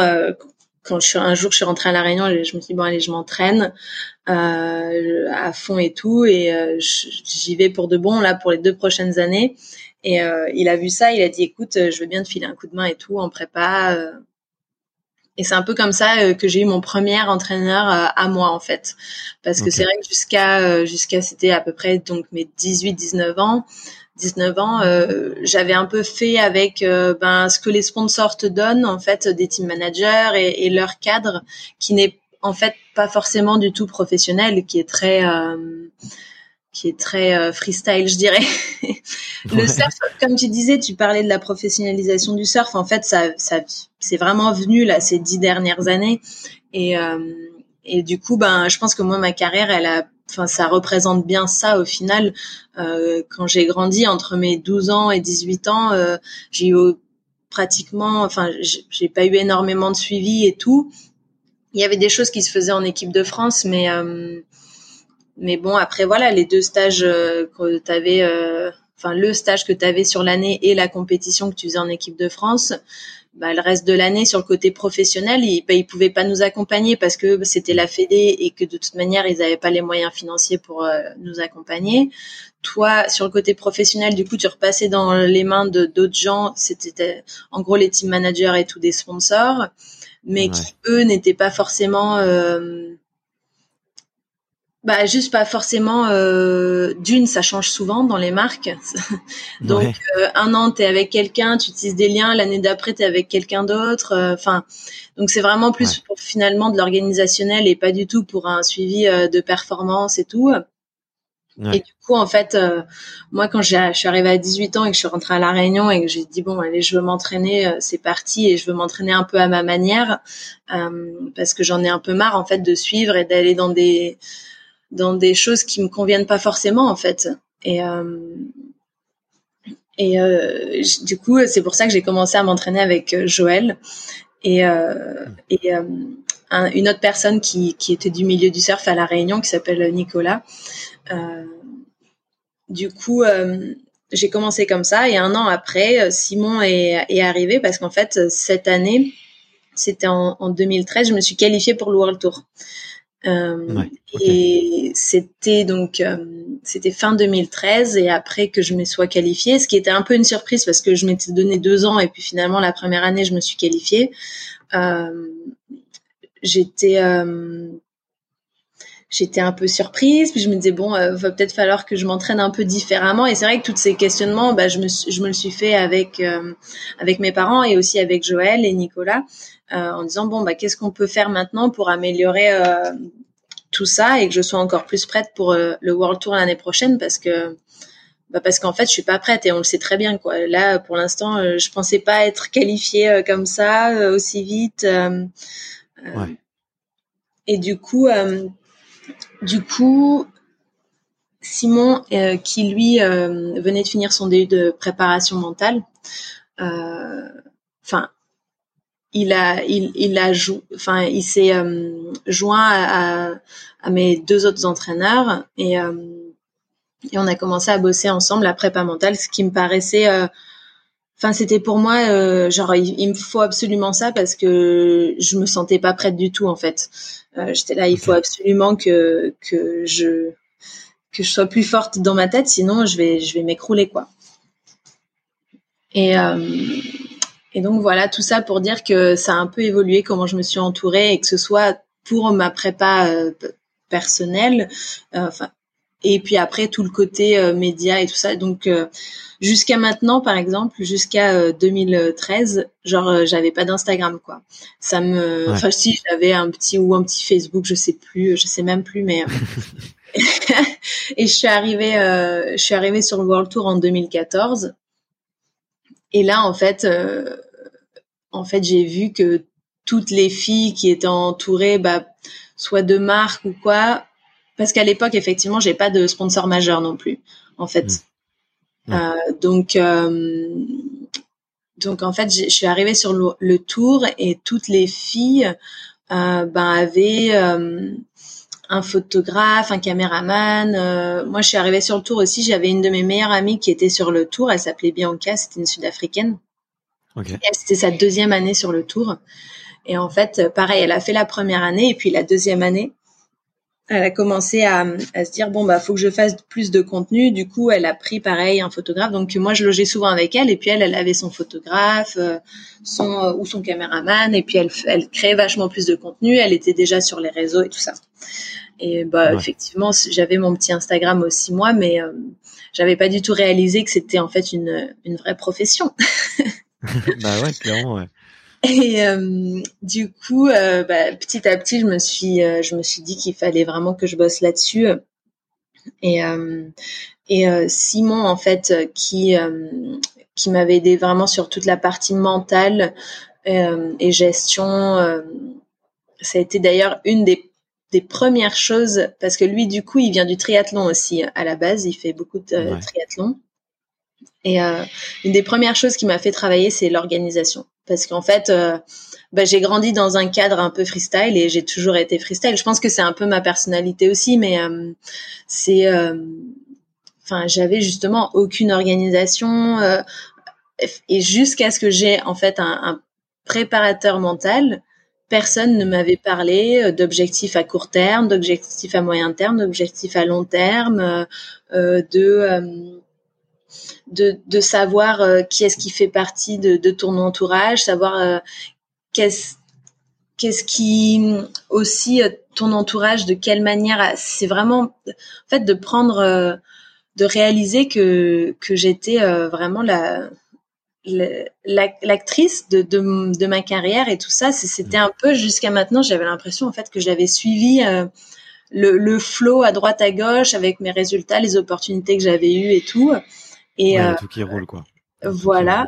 quand je suis un jour je suis rentrée à la Réunion, je me suis dit bon allez je m'entraîne euh, à fond et tout et euh, j'y vais pour de bon là pour les deux prochaines années et euh, il a vu ça, il a dit écoute je veux bien te filer un coup de main et tout en prépa et c'est un peu comme ça que j'ai eu mon premier entraîneur à moi en fait. Parce que c'est vrai que jusqu'à jusqu'à c'était à peu près donc mes 18 19 ans 19 ans, euh, j'avais un peu fait avec euh, ben, ce que les sponsors te donnent, en fait, des team managers et, et leur cadre, qui n'est en fait pas forcément du tout professionnel, qui est très, euh, qui est très euh, freestyle, je dirais. [LAUGHS] le surf, comme tu disais, tu parlais de la professionnalisation du surf. En fait, ça, ça c'est vraiment venu là ces dix dernières années. Et, et du coup, ben, je pense que moi, ma carrière, elle a enfin ça représente bien ça au final. Euh, quand j'ai grandi entre mes 12 ans et 18 ans, euh, j'ai eu pratiquement, enfin j'ai pas eu énormément de suivi et tout. Il y avait des choses qui se faisaient en équipe de France, mais euh, mais bon après voilà les deux stages que tu avais, enfin le stage que tu avais sur l'année et la compétition que tu faisais en équipe de France bah, le reste de l'année sur le côté professionnel, ils, bah, ils pouvaient pas nous accompagner parce que c'était la Fédé et que de toute manière ils n'avaient pas les moyens financiers pour euh, nous accompagner. Toi, sur le côté professionnel, du coup, tu repassais dans les mains de d'autres gens. C'était en gros les team managers et tous des sponsors, mais qui eux n'étaient pas forcément euh, bah juste pas forcément euh, d'une ça change souvent dans les marques. [LAUGHS] Donc euh, un an tu es avec quelqu'un tu utilises des liens. L'année d'après tu es avec quelqu'un d'autre. Euh, enfin donc c'est vraiment plus pour finalement de l'organisationnel et pas du tout pour un suivi euh, de performance et tout. Et du coup en fait moi quand je suis arrivée à 18 ans et que je suis rentrée à la Réunion et que j'ai dit bon allez je veux m'entraîner c'est parti et je veux m'entraîner un peu à ma manière parce que j'en ai un peu marre en fait de suivre et d'aller dans des dans des choses qui me conviennent pas forcément en fait. Et euh, et euh, du coup, c'est pour ça que j'ai commencé à m'entraîner avec euh, Joël et et une autre personne qui qui était du milieu du surf à la Réunion qui s'appelle Nicolas. Du coup, j'ai commencé comme ça et un an après, Simon est, est arrivé parce qu'en fait cette année, c'était en, en 2013, je me suis qualifiée pour le World Tour. Euh, et c'était donc euh, c'était fin 2013 et après que je me sois qualifiée, ce qui était un peu une surprise parce que je m'étais donné deux ans et puis finalement la première année je me suis qualifiée. Euh, j'étais j'étais un peu surprise puis je me disais bon va peut-être falloir que je m'entraîne un peu différemment. Et c'est vrai que tous ces questionnements bah, je me je me le suis fait avec avec mes parents et aussi avec Joël et Nicolas. euh, en disant bon bah qu'est-ce qu'on peut faire maintenant pour améliorer euh, tout ça et que je sois encore plus prête pour euh, le World Tour l'année prochaine parce que bah parce qu'en fait je suis pas prête et on le sait très bien quoi. Là pour l'instant je pensais pas être qualifiée comme ça aussi vite. Ouais. Et du coup du coup Simon qui lui venait de finir son DU de préparation mentale enfin il a il, il a jou enfin il s'est euh, joint à, à, mes deux autres entraîneurs et euh, et on a commencé à bosser ensemble la prépa mentale ce qui me paraissait euh, enfin c'était pour moi genre il, me faut absolument ça parce que je me sentais pas prête du tout en fait. J'étais là il faut absolument que que je que je sois plus forte dans ma tête sinon je vais je vais m'écrouler quoi. Et et donc voilà, tout ça pour dire que ça a un peu évolué comment je me suis entourée et que ce soit pour ma prépa euh, personnelle, euh, enfin et puis après tout le côté euh, média et tout ça. Donc jusqu'à maintenant, par exemple, jusqu'à 2013, genre j'avais pas d'Instagram quoi. Ça me, enfin si j'avais un petit ou un petit Facebook, je sais plus, je sais même plus, mais [LAUGHS] [LAUGHS] et je suis arrivée, je suis arrivée sur le World Tour en 2014 et là, en fait, euh, en fait, j'ai vu que toutes les filles qui étaient entourées, bah, soit de marques ou quoi, parce qu'à l'époque, effectivement, j'ai pas de sponsor majeur non plus, en fait. Mmh. Euh, donc, euh, donc en fait, je suis arrivée sur le, tour et toutes les filles ben avaient euh, un photographe, un caméraman. Euh, moi, je suis arrivée sur le tour aussi. J'avais une de mes meilleures amies qui était sur le tour. Elle s'appelait Bianca. C'était une Sud-africaine. Okay. C'était sa deuxième année sur le tour. Et en fait, pareil, elle a fait la première année et puis la deuxième année, elle a commencé à, à, se dire bon bah faut que je fasse plus de contenu. Du coup, elle a pris pareil un photographe. Donc moi je logeais souvent avec elle et puis elle elle avait son photographe, euh, son euh, ou son caméraman et puis elle elle créait vachement plus de contenu. Elle était déjà sur les réseaux et tout ça. Et bah effectivement j'avais mon petit Instagram aussi moi, mais euh, j'avais pas du tout réalisé que c'était en fait une une vraie profession. [LAUGHS] bah ouais clairement ouais. Et euh, du coup, euh, bah, petit à petit, je me suis, euh, je me suis dit qu'il fallait vraiment que je bosse là-dessus. Et, et Simon, en fait, qui qui m'avait aidé vraiment sur toute la partie mentale et gestion. ça a été d'ailleurs une des des premières choses parce que lui, du coup, il vient du triathlon aussi à la base. Il fait beaucoup de triathlon. Et une des premières choses qui m'a fait travailler, c'est l'organisation parce qu'en fait, euh, bah, j'ai grandi dans un cadre un peu freestyle et j'ai toujours été freestyle. Je pense que c'est un peu ma personnalité aussi, mais euh, c'est, euh, enfin, j'avais justement aucune organisation et jusqu'à ce que j'ai en fait un, un préparateur mental. Personne ne m'avait parlé d'objectifs à court terme, d'objectifs à moyen terme, d'objectifs à long terme, de de, de savoir euh, qui est-ce qui fait partie de, ton entourage, savoir euh, qu'est-ce qu'est-ce qui aussi euh, ton entourage, de quelle manière. C'est vraiment en fait de prendre, de réaliser que que j'étais vraiment la l'actrice de, de, de, ma carrière et tout ça, c'était un peu jusqu'à maintenant, j'avais l'impression en fait que j'avais suivi le, le flow à droite à gauche avec mes résultats, les opportunités que j'avais eues et tout. Et euh, tout qui roule quoi. Voilà.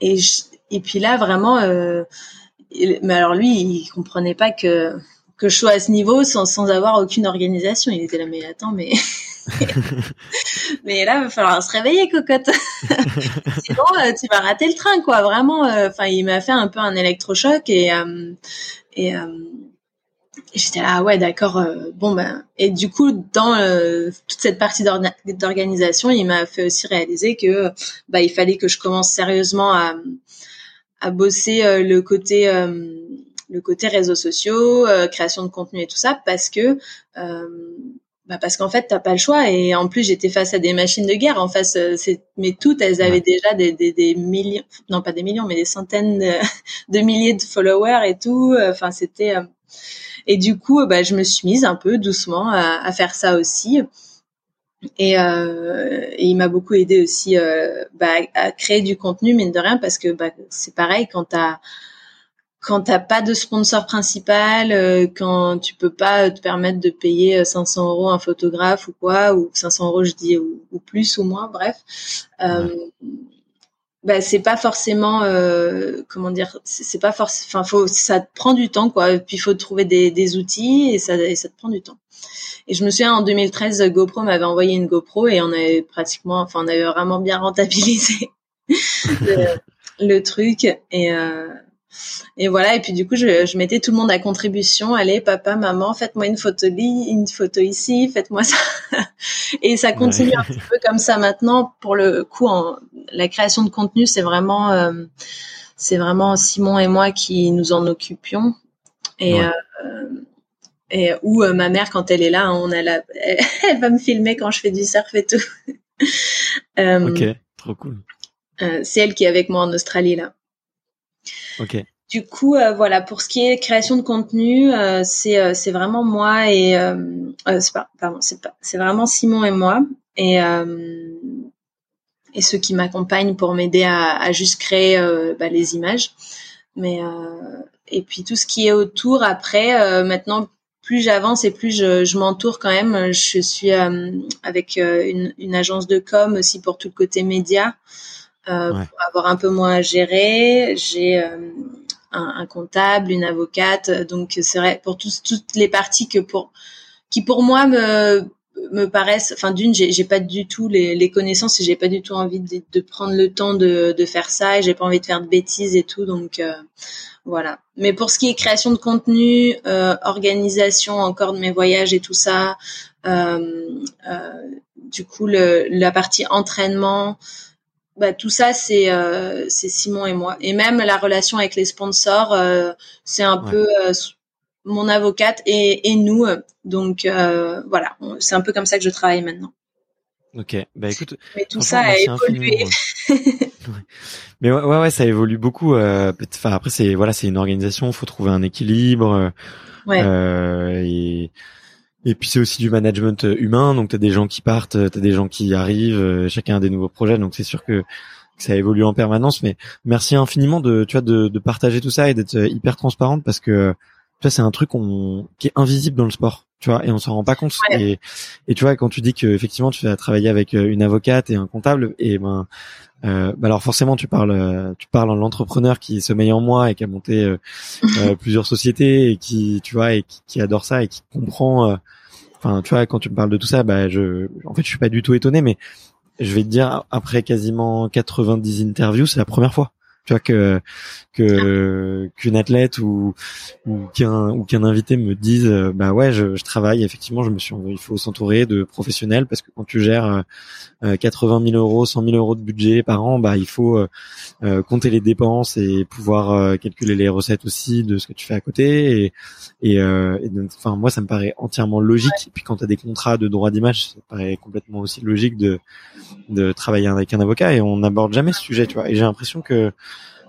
Et et puis là vraiment, euh, mais alors lui, il comprenait pas que que je sois à ce niveau sans, sans avoir aucune organisation. Il était là, mais attends, mais [LAUGHS] mais là, il va falloir se réveiller, cocotte. [LAUGHS] Sinon, euh, tu vas rater le train, quoi. Vraiment. Enfin, il m'a fait un peu un électrochoc et et et j'étais là, ah ouais, d'accord. Euh, bon ben, et du coup, dans euh, toute cette partie d'organisation, il m'a fait aussi réaliser que bah il fallait que je commence sérieusement à à bosser euh, le côté le côté réseaux sociaux, création de contenu et tout ça, parce que bah parce qu'en fait t'as pas le choix. Et en plus j'étais face à des machines de guerre. En face c'est mais toutes elles avaient déjà des, des, des millions non pas des millions mais des centaines de, [LAUGHS] de milliers de followers et tout. Enfin c'était et du coup, bah, je me suis mise un peu doucement à, à faire ça aussi. Et, euh, et il m'a beaucoup aidé aussi euh, bah, à créer du contenu, mine de rien, parce que bah, c'est pareil quand t'as quand t'as pas de sponsor principal, euh, quand tu peux pas te permettre de payer 500 euh, euros un photographe ou quoi, ou 500 euros je dis ou, ou plus ou moins, bref, euh, bah c'est pas forcément euh, comment dire c'est pas forcément enfin faut ça te prend du temps quoi. Puis il faut trouver des, des outils et ça et ça te prend du temps. Et je me souviens en 2013 GoPro m'avait envoyé une GoPro et on avait pratiquement enfin on avait vraiment bien rentabilisé [LAUGHS] le, le, truc. Et euh, et voilà, et puis du coup, je, je mettais tout le monde à contribution. Allez, papa, maman, faites-moi une photo une photo ici, faites-moi ça. [LAUGHS] et ça continue un petit peu comme ça maintenant. Pour le coup, en, la création de contenu, c'est vraiment, euh, c'est vraiment Simon et moi qui nous en occupions. Et euh, et où euh, ma mère, quand elle est là, on a la, [LAUGHS] elle, va me filmer quand je fais du surf et tout. [LAUGHS] ok, trop cool. c'est elle qui est avec moi en Australie là. Du coup, euh, voilà, pour ce qui est création de contenu, euh, c'est euh, c'est vraiment moi et c'est c'est vraiment Simon et moi et ceux qui m'accompagnent pour m'aider à, juste créer bah, les images. Et puis tout ce qui est autour après, maintenant plus j'avance et plus je, m'entoure quand même. Je suis avec une, agence de com aussi pour tout le côté média. Euh, pour avoir un peu moins à gérer. J'ai euh, un, un, comptable, une avocate, donc c'est vrai pour tous, toutes les parties que pour qui pour moi me me paraissent. Enfin, d'une, j'ai, j'ai pas du tout les, les connaissances et j'ai pas du tout envie de, de prendre le temps de, de faire ça et j'ai pas envie de faire de bêtises et tout. Donc euh, voilà. Mais pour ce qui est création de contenu, euh, organisation encore de mes voyages et tout ça, euh, euh, du coup le, la partie entraînement. Bah, tout ça c'est c'est Simon et moi et même la relation avec les sponsors c'est un peu mon avocate et, et nous. Donc euh, voilà, c'est un peu comme ça que je travaille maintenant. Ok, bah écoute. Mais tout ça a évolué. [LAUGHS] Mais ouais, ouais, ça évolue beaucoup. Euh, enfin après c'est voilà, c'est une organisation, faut trouver un équilibre. Euh, ouais. Euh, et et puis c'est aussi du management humain, donc t'as des gens qui partent, t'as des gens qui arrivent, chacun a des nouveaux projets, donc c'est sûr que, que, ça évolue en permanence. Mais merci infiniment de tu vois de, de partager tout ça et d'être hyper transparente parce que ça c'est un truc on, qui est invisible dans le sport tu vois et on s'en rend pas compte. Et, et tu vois quand tu dis que effectivement tu vas travailler avec euh, une avocate et un comptable et ben euh, bah alors forcément tu parles euh, tu parles en l'entrepreneur qui sommeille en moi et qui a monté euh, euh, [LAUGHS] plusieurs sociétés et qui tu vois et qui, qui adore ça et qui comprend enfin tu vois quand tu me parles de tout ça bah je en fait je suis pas du tout étonné mais je vais te dire après quasiment 90 interviews c'est la première fois tu vois que que qu'une athlète ou ou qu'un ou qu'un invité me dise euh, bah ouais je, je, travaille. Effectivement je me suis il faut s'entourer de professionnels parce que quand tu gères 80 000 euros 100 000 euros de budget par an bah il faut euh, euh, compter les dépenses et pouvoir calculer les recettes aussi de ce que tu fais à côté. Et et, et donc enfin moi ça me paraît entièrement logique. Et puis quand tu as des contrats de droit d'image ça paraît complètement aussi logique de de travailler avec un avocat. Et on n'aborde jamais ce sujet tu vois. Et j'ai l'impression que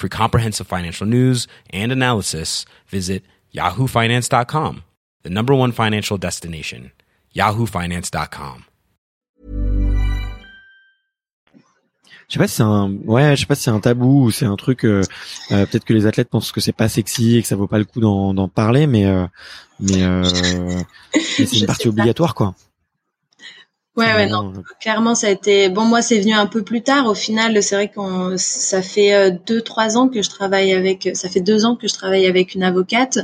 For comprehensive financial news and analysis, visit yahoofinance.com, the number one financial destination, yahoofinance.com. Je sais pas si c'est un, ouais, je sais pas si c'est un tabou ou c'est un truc. Euh, euh, Peut-être que les athlètes pensent que c'est pas sexy et que ça vaut pas le coup d'en parler, mais euh, mais, euh, [LAUGHS] mais c'est une partie obligatoire, quoi. Ouais, ouais, non. Clairement, ça a été. Bon, moi, c'est venu un peu plus tard. Au final, c'est vrai qu'on, ça fait euh, deux, trois ans que je travaille avec. Ça fait deux ans que je travaille avec une avocate.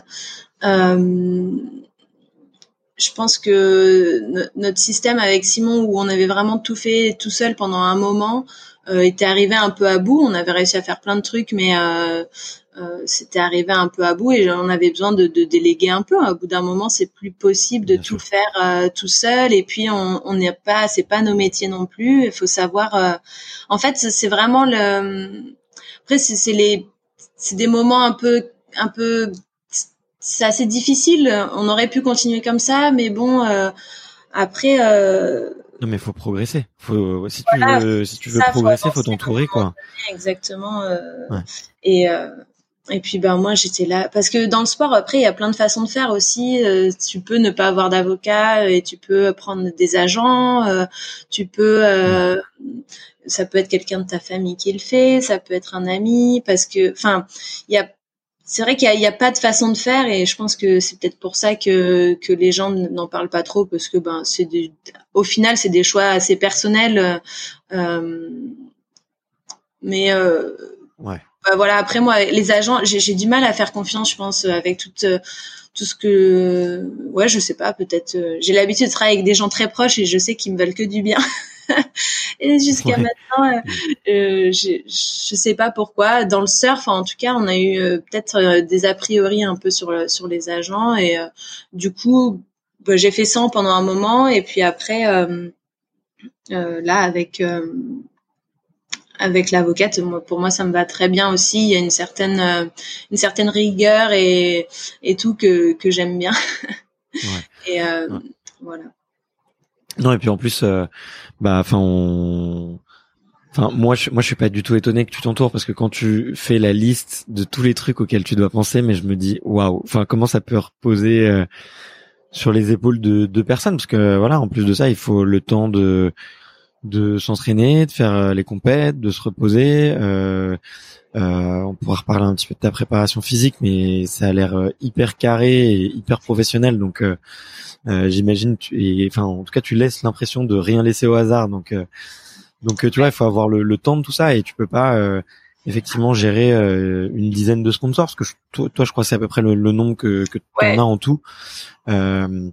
Euh, je pense que notre système avec Simon, où on avait vraiment tout fait tout seul pendant un moment, euh, était arrivé un peu à bout. On avait réussi à faire plein de trucs, mais euh, euh, c'était arrivé un peu à bout et on avait besoin de, de déléguer un peu. Au bout d'un moment, c'est plus possible de tout faire euh, tout seul. Et puis, on n'est pas, c'est pas nos métiers non plus. Il faut savoir. Euh, en fait, c'est vraiment le. Après, c'est les, c'est des moments un peu, un peu. C'est assez difficile. On aurait pu continuer comme ça, mais bon. après. Non mais faut progresser. Faut si tu veux si tu veux progresser, faut t'entourer quoi. Exactement. Ouais. Et et puis ben moi j'étais là parce que dans le sport après il y a plein de façons de faire aussi. Euh, tu peux ne pas avoir d'avocat et tu peux prendre des agents. Euh, tu peux euh, ça peut être quelqu'un de ta famille qui le fait, ça peut être un ami parce que enfin il y a c'est vrai qu'il n'y a, a, pas de façon de faire et je pense que c'est peut-être pour ça que que les gens n'en parlent pas trop parce que ben c'est au final c'est des choix assez personnels mais ouais bah, voilà, après moi, les agents, j'ai du mal à faire confiance, je pense, avec tout euh, tout ce que, ouais, je sais pas, peut-être. Euh, j'ai l'habitude de travailler avec des gens très proches et je sais qu'ils me veulent que du bien. [LAUGHS] et jusqu'à maintenant, euh, je, je sais pas pourquoi. Dans le surf, en tout cas, on a eu peut-être des a priori un peu sur sur les agents et du coup, bah, j'ai fait ça pendant un moment et puis après, là, avec avec l'avocate, pour moi, ça me va très bien aussi. Il y a une certaine, euh, une certaine rigueur et, et tout que, que j'aime bien. [LAUGHS] Ouais. et euh, voilà. Non, et puis en plus, euh, bah, enfin, on... Enfin, moi, je, moi, je suis pas du tout étonné que tu t'entoures parce que quand tu fais la liste de tous les trucs auxquels tu dois penser, mais je me dis, waouh, enfin, comment ça peut reposer euh, sur les épaules de deux personnes? Parce que voilà, en plus de ça, il faut le temps de de s'entraîner, de faire les compètes, de se reposer. Euh, on pourra reparler un petit peu de ta préparation physique, mais ça a l'air hyper carré et hyper professionnel. Donc, j'imagine, et enfin, en tout cas, tu laisses l'impression de rien laisser au hasard. Donc, donc, tu vois, il faut avoir le, le, temps de tout ça et tu peux pas effectivement gérer euh, une dizaine de sponsors parce que toi, toi, je crois c'est à peu près le, nombre que, que tu en as en tout. Euh,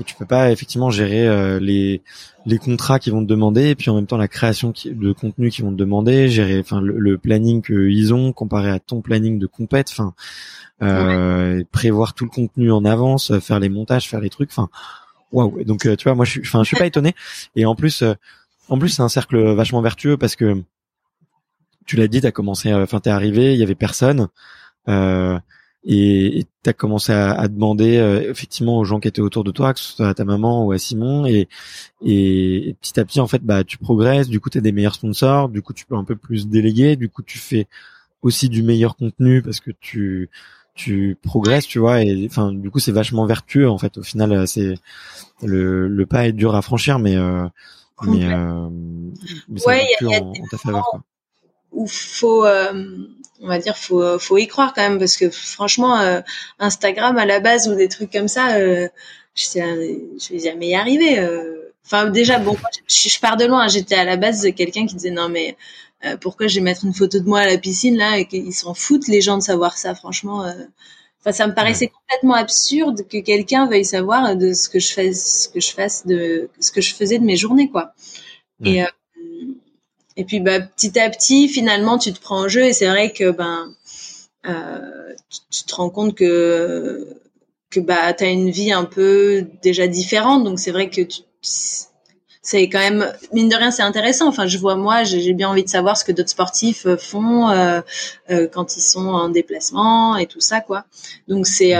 et tu peux pas effectivement gérer euh, les les contrats qui vont te demander et puis en même temps la création de contenu qui vont te demander gérer enfin le, planning qu'ils ont comparé à ton planning de compète enfin euh, prévoir tout le contenu en avance faire les montages faire les trucs enfin waouh. Donc tu vois moi je suis enfin je suis pas [LAUGHS] étonné. Et en plus en plus c'est un cercle vachement vertueux parce que tu l'as dit, t'as commencé, enfin t'es arrivé, il y avait personne, euh, et t'as commencé à, à demander euh, effectivement aux gens qui étaient autour de toi, que ce soit à ta maman ou à Simon, et, et, petit à petit en fait, bah tu progresses, du coup t'as des meilleurs sponsors, du coup tu peux un peu plus déléguer, du coup tu fais aussi du meilleur contenu parce que tu tu progresses, tu vois, et enfin du coup c'est vachement vertueux en fait. Au final, euh, c'est le, le pas est dur à franchir, mais euh, mais, euh, mais ouais, y a, en, en ta faveur. Quoi où faut euh, on va dire faut faut y croire quand même parce que franchement euh, Instagram à la base ou des trucs comme ça euh, je je vais jamais y arriver enfin déjà bon je, je, pars de loin j'étais à la base quelqu'un qui disait non mais pourquoi je vais mettre une photo de moi à la piscine là et qu'ils s'en foutent les gens de savoir ça franchement enfin ça me paraissait complètement absurde que quelqu'un veuille savoir de ce que je fais ce que je fasse de ce que je faisais de mes journées quoi. Et et puis bah, petit à petit, finalement, tu te prends en jeu et c'est vrai que ben euh, tu, te rends compte que que bah as une vie un peu déjà différente. Donc c'est vrai que c'est quand même mine de rien c'est intéressant. Enfin je vois moi j'ai bien envie de savoir ce que d'autres sportifs euh, font euh, quand ils sont en déplacement et tout ça quoi. Donc c'est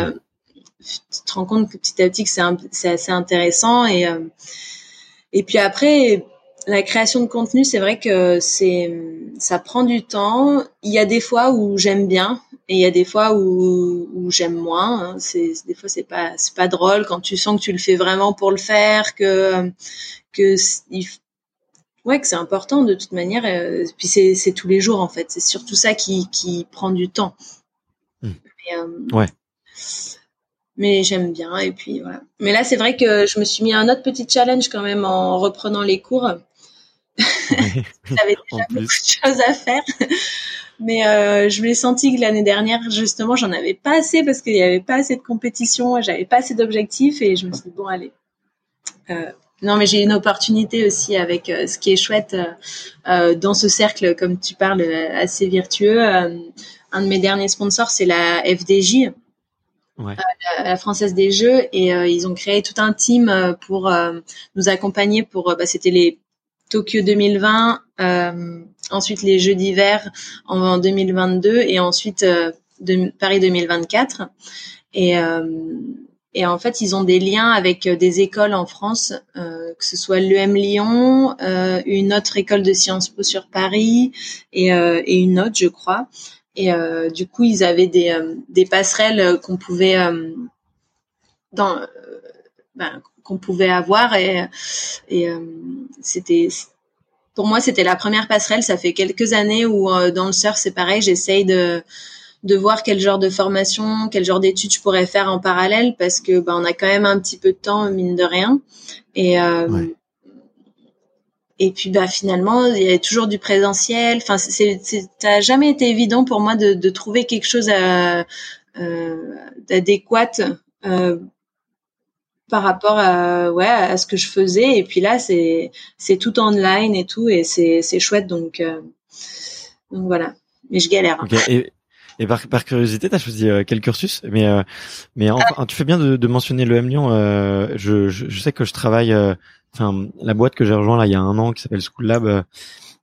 tu te rends compte que petit à petit que c'est assez intéressant et et puis après la création de contenu, c'est vrai que c'est ça prend du temps. Il y a des fois où j'aime bien et il y a des fois où, où j'aime moins. Hein. C'est des fois c'est pas c'est pas drôle quand tu sens que tu le fais vraiment pour le faire, que que ouais que c'est important de toute manière. Et euh, puis c'est c'est tous les jours en fait. C'est surtout ça qui qui prend du temps. Mmh. Euh, ouais mais j'aime bien et puis voilà. Mais là c'est vrai que je me suis mis un autre petit challenge quand même en reprenant les cours. J'avais [LAUGHS] déjà beaucoup de choses à faire. Mais euh, je l'ai senti que l'année dernière, justement, j'en avais pas assez parce qu'il y avait pas assez de compétition, j'avais pas assez d'objectifs et je me suis dit bon allez. Euh, non, mais j'ai une opportunité aussi avec euh, ce qui est chouette euh, dans ce cercle, comme tu parles, assez virtueux. un de mes derniers sponsors, c'est la FDJ, ouais. la, Française des Jeux, et ils ont créé tout un team pour nous accompagner. Pour, bah, c'était les Tokyo 2020, euh, ensuite les Jeux d'hiver en, 2022 et ensuite euh, Paris 2024. Et, euh, et en fait, ils ont des liens avec des écoles en France, euh, que ce soit l'EM Lyon, euh, une autre école de Sciences Po sur Paris et, euh, et une autre, je crois. Et du coup, ils avaient des, des passerelles qu'on pouvait dans ben, qu'on pouvait avoir et, et euh, c'était pour moi c'était la première passerelle. Ça fait quelques années où euh, dans le surf c'est pareil. J'essaye de de voir quel genre de formation quel genre d'études je pourrais faire en parallèle parce que ben on a quand même un petit peu de temps mine de rien. Et euh, et puis bah finalement il y a toujours du présentiel. Enfin c'est ça a jamais été évident pour moi de, de trouver quelque chose à, d'adéquat euh, par rapport à ouais à ce que je faisais. Et puis là c'est c'est tout online et tout et c'est chouette. Donc euh, donc voilà. Mais je galère. Et, par, par curiosité t'as choisi euh, quel cursus? Mais euh, mais tu fais bien de, mentionner le Lyon. Je, je, je sais que je travaille enfin la boîte que j'ai rejoint là il y a un an qui s'appelle School Lab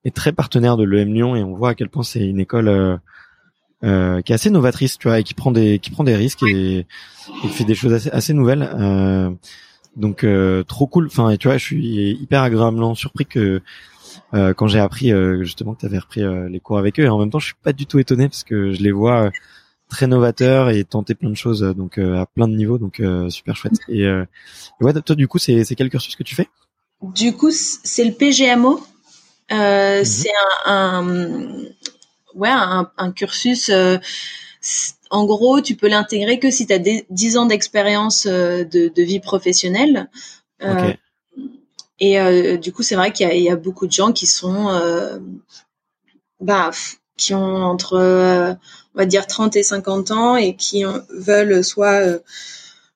est très partenaire de l'EM Lyon et on voit à quel point c'est une école euh, qui est assez novatrice, tu vois, et qui prend des qui prend des risques et, et fait des choses assez, assez nouvelles. Euh, donc euh, trop cool. Enfin, tu vois, je suis hyper agréablement surpris que euh, quand j'ai appris euh, justement que tu avais repris les cours avec eux, et en même temps, je suis pas du tout étonné parce que je les vois très novateurs et tenter plein de choses, donc à plein de niveaux, donc super chouette. Et, ouais, toi, du coup, c'est c'est quel cursus que tu fais? Du coup, c'est le PGMO. Euh, mhm. C'est un, ouais, un, cursus. Euh, en gros, tu peux l'intégrer que si tu as 10 ans d'expérience euh, de, vie professionnelle. Et du coup, c'est vrai qu'il y, a beaucoup de gens qui sont, bah, qui ont entre, on va dire, 30 et 50 ans et qui veulent soit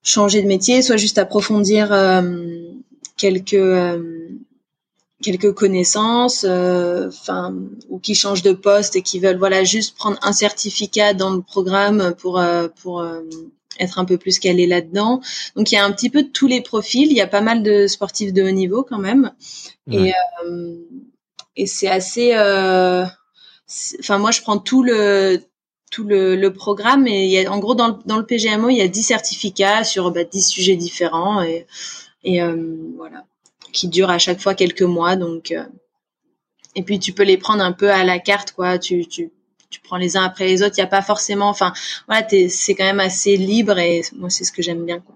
changer de métier, soit juste approfondir quelques quelques connaissances, euh, enfin, ou qui changent de poste et qui veulent voilà juste prendre un certificat dans le programme pour euh, pour euh, être un peu plus calé là-dedans. Donc il y a un petit peu de tous les profils. Il y a pas mal de sportifs de haut niveau quand même, et et c'est assez. Enfin moi je prends tout le tout le, le programme et il y a en gros dans le, dans le PGMO il y a 10 certificats sur bah, 10 sujets différents et et voilà qui durent à chaque fois quelques mois. Donc, euh, et puis tu peux les prendre un peu à la carte, quoi. Tu, tu, tu prends les uns après les autres. Il n'y a pas forcément, enfin, voilà, c'est quand même assez libre et moi c'est ce que j'aime bien, quoi.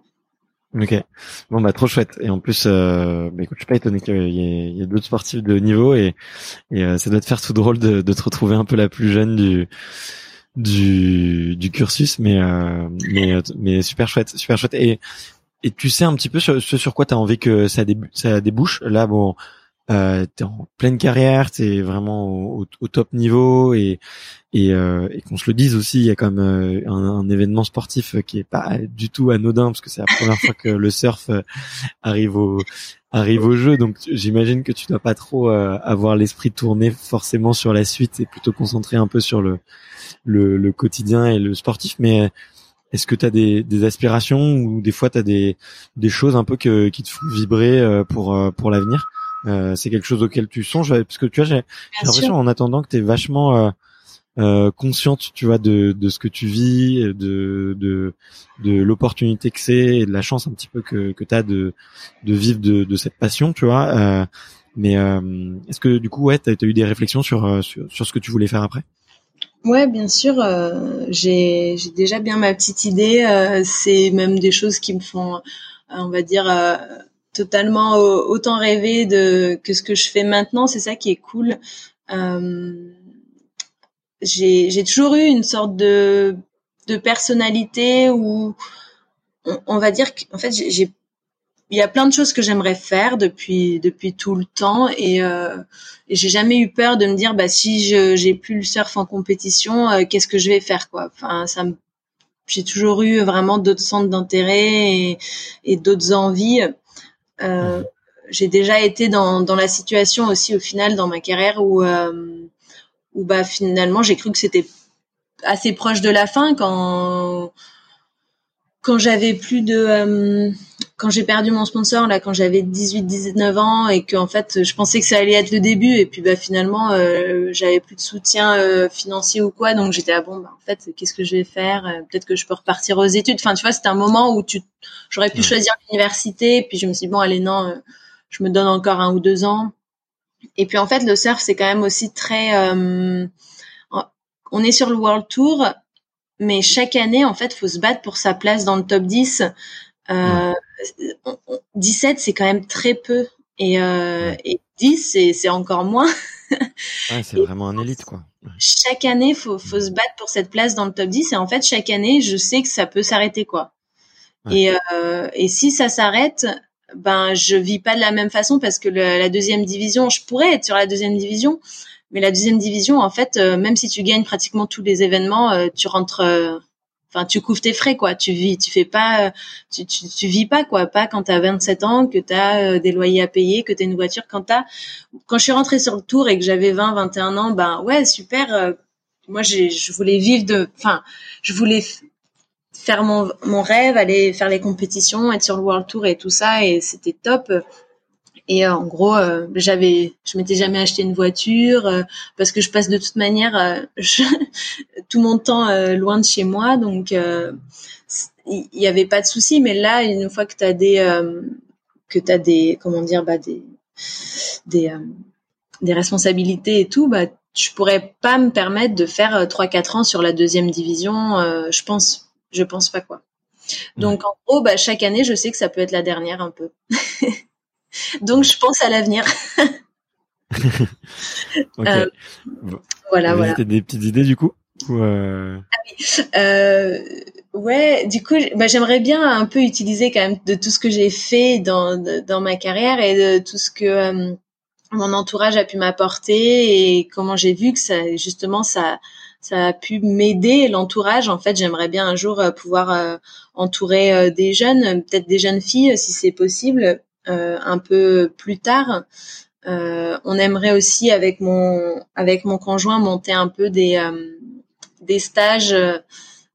Ok, bon bah trop chouette et en plus, euh, bah, écoute, je suis pas étonné qu'il y ait, ait d'autres sportifs de haut niveau et, et euh, ça doit te faire tout drôle de, de te retrouver un peu la plus jeune du du, du cursus, mais euh, mais mais super chouette, super chouette et et tu sais un petit peu sur, ce sur quoi tu as envie que ça, débouche? Là, bon, euh, t'es en pleine carrière, t'es vraiment au, top niveau et et, euh, et qu'on se le dise aussi, il y a comme euh, un, un, événement sportif qui est pas du tout anodin parce que c'est la première fois que le surf euh, arrive au arrive au jeu. Donc j'imagine que tu dois pas trop euh, avoir l'esprit tourné forcément sur la suite et plutôt concentré un peu sur le le, le quotidien et le sportif. Mais est-ce que tu as des, des, aspirations ou des fois tu as des, des choses un peu que, qui te font vibrer euh, pour, euh, pour l'avenir? Euh, C'est quelque chose auquel tu songes Parce que tu vois, j'ai l'impression en attendant que tu es vachement euh, consciente tu vois, de, de ce que tu vis, de, de, de l'opportunité que c'est et de la chance un petit peu que, que tu as de, de vivre de, de cette passion, tu vois. mais est-ce que du coup, ouais, tu as, eu des réflexions sur, sur, sur ce que tu voulais faire après? Ouais, bien sûr. Euh, j'ai déjà bien ma petite idée. Euh, c'est même des choses qui me font, euh, on va dire, totalement autant rêver de que ce que je fais maintenant. C'est ça qui est cool. j'ai toujours eu une sorte de de personnalité où on, on va dire qu'en fait j'ai il y a plein de choses que j'aimerais faire depuis depuis tout le temps et, euh, et j'ai jamais eu peur de me dire bah si j'ai plus le surf en compétition euh, qu'est-ce que je vais faire quoi. Enfin ça j'ai toujours eu vraiment d'autres centres d'intérêt et, et d'autres envies. Euh, j'ai déjà été dans dans la situation aussi au final dans ma carrière où euh, où bah finalement j'ai cru que c'était assez proche de la fin quand quand j'avais plus de euh, quand j'ai perdu mon sponsor là quand j'avais 18 19 ans et que en fait je pensais que ça allait être le début et puis bah finalement euh, j'avais plus de soutien euh, financier ou quoi donc j'étais à bon bah en fait qu'est-ce que je vais faire? Euh, peut-être que je peux repartir aux études. Enfin tu vois c'était un moment où tu j'aurais pu choisir l'université puis je me suis dit bon allez non je me donne encore un ou deux ans. Et puis en fait le surf c'est quand même aussi très on est sur le World Tour mais chaque année, en fait, faut se battre pour sa place dans le top 10. Euh, 17, c'est quand même très peu. Et, euh, et 10, c'est encore moins. ouais, c'est vraiment un élite, quoi. Chaque année, faut, faut se battre pour cette place dans le top 10. Et en fait, chaque année, je sais que ça peut s'arrêter, quoi. Et, euh, et si ça s'arrête, ben, je vis pas de la même façon parce que la deuxième division, je pourrais être sur la deuxième division, mais la deuxième division, en fait, euh, même si tu gagnes pratiquement tous les événements, euh, tu rentres, euh, enfin, tu couvres tes frais, quoi. Tu vis, tu fais pas, tu, tu, tu vis pas, quoi. Pas quand tu as 27 ans, que tu as des loyers à payer, que tu as une voiture. Quand t'as, quand je suis rentrée sur le tour et que j'avais 20, 21 ans, ben ouais, super. moi, j'ai, je voulais vivre de, enfin, je voulais faire mon, mon rêve, aller faire les compétitions, être sur le World Tour et tout ça, et c'était top. Et euh, en gros, euh, j'avais, je m'étais jamais acheté une voiture euh, parce que je passe de toute manière [LAUGHS] tout mon temps loin de chez moi, donc il y, avait pas de souci. Mais là, une fois que tu as des, que t'as des, comment dire, bah des, des, des responsabilités et tout, bah je pourrais pas me permettre de faire trois quatre ans sur la deuxième division. je pense, je pense pas quoi. Donc en gros, bah chaque année, je sais que ça peut être la dernière un peu. [LAUGHS] Donc je pense à l'avenir. [LAUGHS] ok. Euh, voilà, voilà. des petites idées du coup euh... euh, ouais, du coup, bah, j'aimerais bien un peu utiliser quand même de tout ce que j'ai fait dans, dans ma carrière et de tout ce que mon entourage a pu m'apporter et comment j'ai vu que ça, justement, ça, ça a pu m'aider l'entourage. En fait, j'aimerais bien un jour pouvoir entourer des jeunes, peut-être des jeunes filles si c'est possible, un peu plus tard. on aimerait aussi avec mon avec mon conjoint monter un peu des des stages,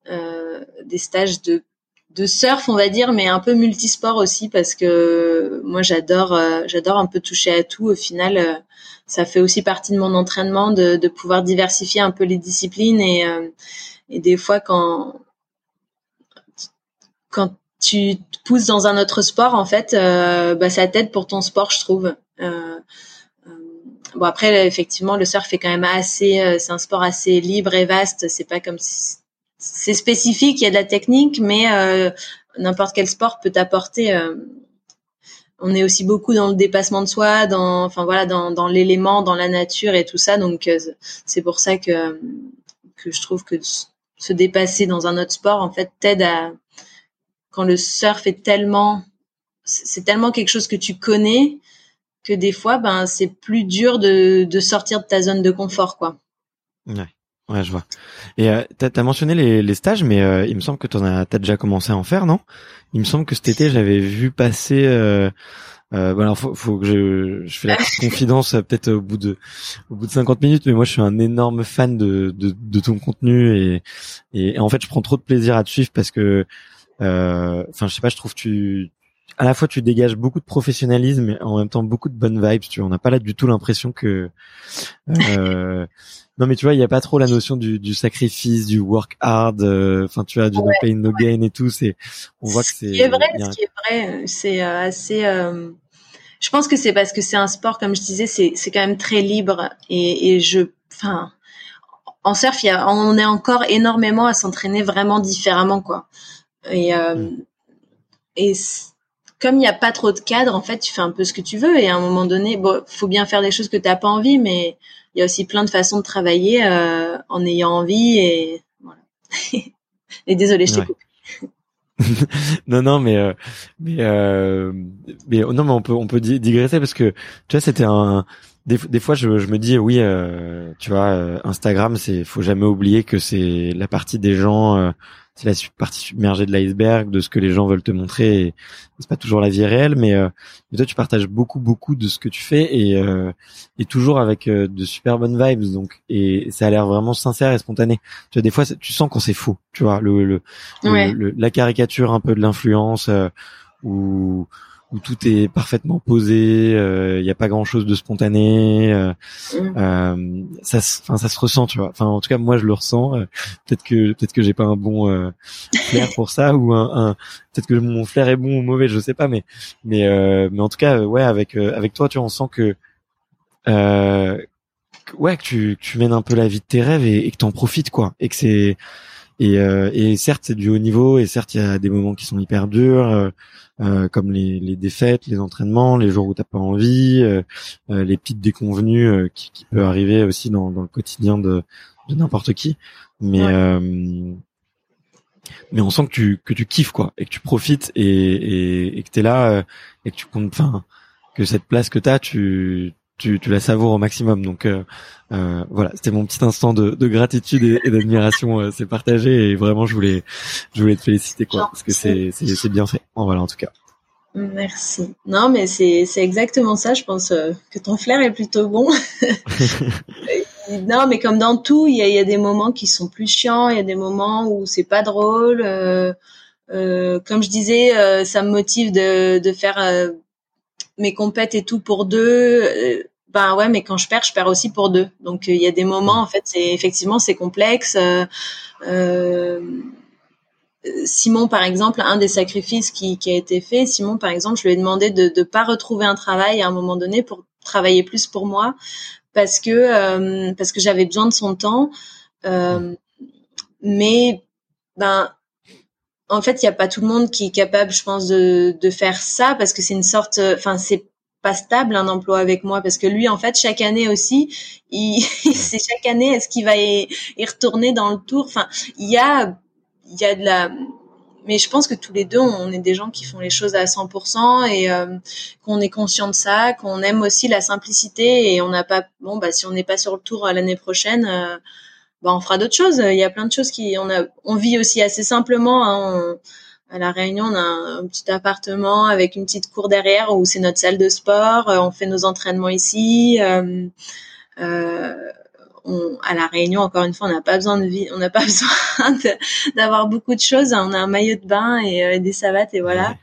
euh, des stages de de surf, on va dire, mais un peu multisport aussi parce que moi j'adore, euh, j'adore un peu toucher à tout. Au final, euh, ça fait aussi partie de mon entraînement de, de pouvoir diversifier un peu les disciplines et, et des fois quand quand tu te pousses dans un autre sport, en fait, bah, ça t'aide pour ton sport, je trouve. Euh, Bon après effectivement le surf est quand même assez, euh, c'est un sport assez libre et vaste. C'est pas comme si c'est spécifique, il y a de la technique, mais euh, n'importe quel sport peut t'apporter. Euh, on est aussi beaucoup dans le dépassement de soi, dans, enfin voilà, dans, dans l'élément, dans la nature et tout ça. Donc c'est pour ça que que je trouve que se dépasser dans un autre sport en fait t'aide à quand le surf est tellement c'est tellement quelque chose que tu connais que des fois, ben, c'est plus dur de, de sortir de ta zone de confort, quoi. Ouais. Ouais, je vois. Et euh, t'as as mentionné les, les stages, mais euh, il me semble que t'en as, as déjà commencé à en faire, non? Il me semble que cet été, j'avais vu passer. Euh, euh, bon alors faut, faut que je, je fais la petite [LAUGHS] confidence euh, peut-être au bout de au bout de 50 minutes, mais moi je suis un énorme fan de de, de ton contenu et, et, en fait je prends trop de plaisir à te suivre parce que enfin je sais pas, je trouve tu à la fois tu dégages beaucoup de professionnalisme et en même temps beaucoup de bonnes vibes. Tu vois, on n'a pas là du tout l'impression que euh, [LAUGHS] non mais tu vois, il y a pas trop la notion du, du sacrifice, du work hard. Euh, enfin, tu vois, du no pain no gain et tout. C'est on voit que c'est. Ce qui est vrai, ce qui est vrai, c'est euh, assez. Euh, je pense que c'est parce que c'est un sport, comme je disais, c'est c'est quand même très libre et, et je, enfin, en surf, y a, on est encore énormément à s'entraîner vraiment différemment, quoi. Et mm. et comme il n'y a pas trop de cadre, en fait, tu fais un peu ce que tu veux. Et à un moment donné, bon, faut bien faire des choses que tu n'as pas envie, mais il y a aussi plein de façons de travailler euh, en ayant envie. Et voilà. [LAUGHS] et désolé, je t'ai coupé. [LAUGHS] non non mais euh, mais euh, mais non mais on peut on peut digresser parce que tu vois c'était un des, des fois je, je me dis oui euh, tu vois euh, Instagram c'est faut jamais oublier que c'est la partie des gens euh, c'est la partie submergée de l'iceberg, de ce que les gens veulent te montrer. C'est pas toujours la vie réelle, mais, euh, mais, toi tu partages beaucoup beaucoup de ce que tu fais et, euh, et toujours avec euh, de super bonnes vibes. Donc et ça a l'air vraiment sincère et spontané. Tu vois des fois tu sens qu'on c'est faux. Tu vois le, le, le, la caricature un peu de l'influence euh, ou où tout est parfaitement posé, il euh, n'y a pas grand chose de spontané, euh, mm. euh, ça, enfin ça se ressent, tu vois. Enfin en tout cas moi je le ressens. peut-être que peut-être que j'ai pas un bon flair pour ça ou un, un peut-être que mon flair est bon ou mauvais, je sais pas, mais mais mais en tout cas ouais avec avec toi tu vois on sent que ouais que tu tu mènes un peu la vie de tes rêves et, et que t'en profites quoi et que c'est et, euh, et certes, c'est du haut niveau, et certes, il y a des moments qui sont hyper durs, euh, euh, comme les, les, défaites, les entraînements, les jours où t'as pas envie, les petites déconvenues qui, qui peut arriver aussi dans, dans le quotidien de, de n'importe qui. Mais mais on sent que tu que tu kiffes quoi, et que tu profites et et, et que t'es là et que tu comptes, enfin que cette place que t'as, tu tu, tu la savoures au maximum. Donc euh, euh, voilà, c'était mon petit instant de, de gratitude et, d'admiration. Euh, c'est partagé et vraiment je voulais je voulais te féliciter quoi parce que c'est c'est bien fait. voilà en tout cas. Merci. Non mais c'est c'est exactement ça. Je pense euh, que ton flair est plutôt bon. [LAUGHS] non mais comme dans tout, il y a, y a des moments qui sont plus chiants, il y a des moments où c'est pas drôle. Euh, comme je disais, ça me motive de de faire mes compètes et tout pour deux, euh, ben ouais, mais quand je perds, je perds aussi pour deux. Donc euh, il y a des moments, en fait, c'est effectivement c'est complexe. Euh, Simon, par exemple, un des sacrifices qui, qui, a été fait, Simon, par exemple, je lui ai demandé de ne pas retrouver un travail à un moment donné pour travailler plus pour moi, parce que parce que j'avais besoin de son temps. mais ben en fait, il n'y a pas tout le monde qui est capable, je pense, de, de faire ça parce que c'est une sorte, enfin, c'est pas stable un emploi avec moi parce que lui en fait chaque année aussi c'est [LAUGHS] chaque année est-ce qu'il va y, retourner dans le tour? Enfin il y a il y a de la mais je pense que tous les deux on est des gens qui font les choses à 100% et euh, qu'on est conscient de ça qu'on aime aussi la simplicité et on n'a pas bon bah si on n'est pas sur le tour l'année prochaine euh, bah on fera d'autres choses il y a plein de choses qui on a on vit aussi assez simplement hein, à la Réunion, on a un, petit appartement avec une petite cour derrière où c'est notre salle de sport. Euh, on fait nos entraînements ici. Euh, euh, on, à la Réunion, encore une fois, on n'a pas besoin de vie, on n'a pas [LAUGHS] besoin d'avoir beaucoup de choses. On a un maillot de bain et, des savates et voilà.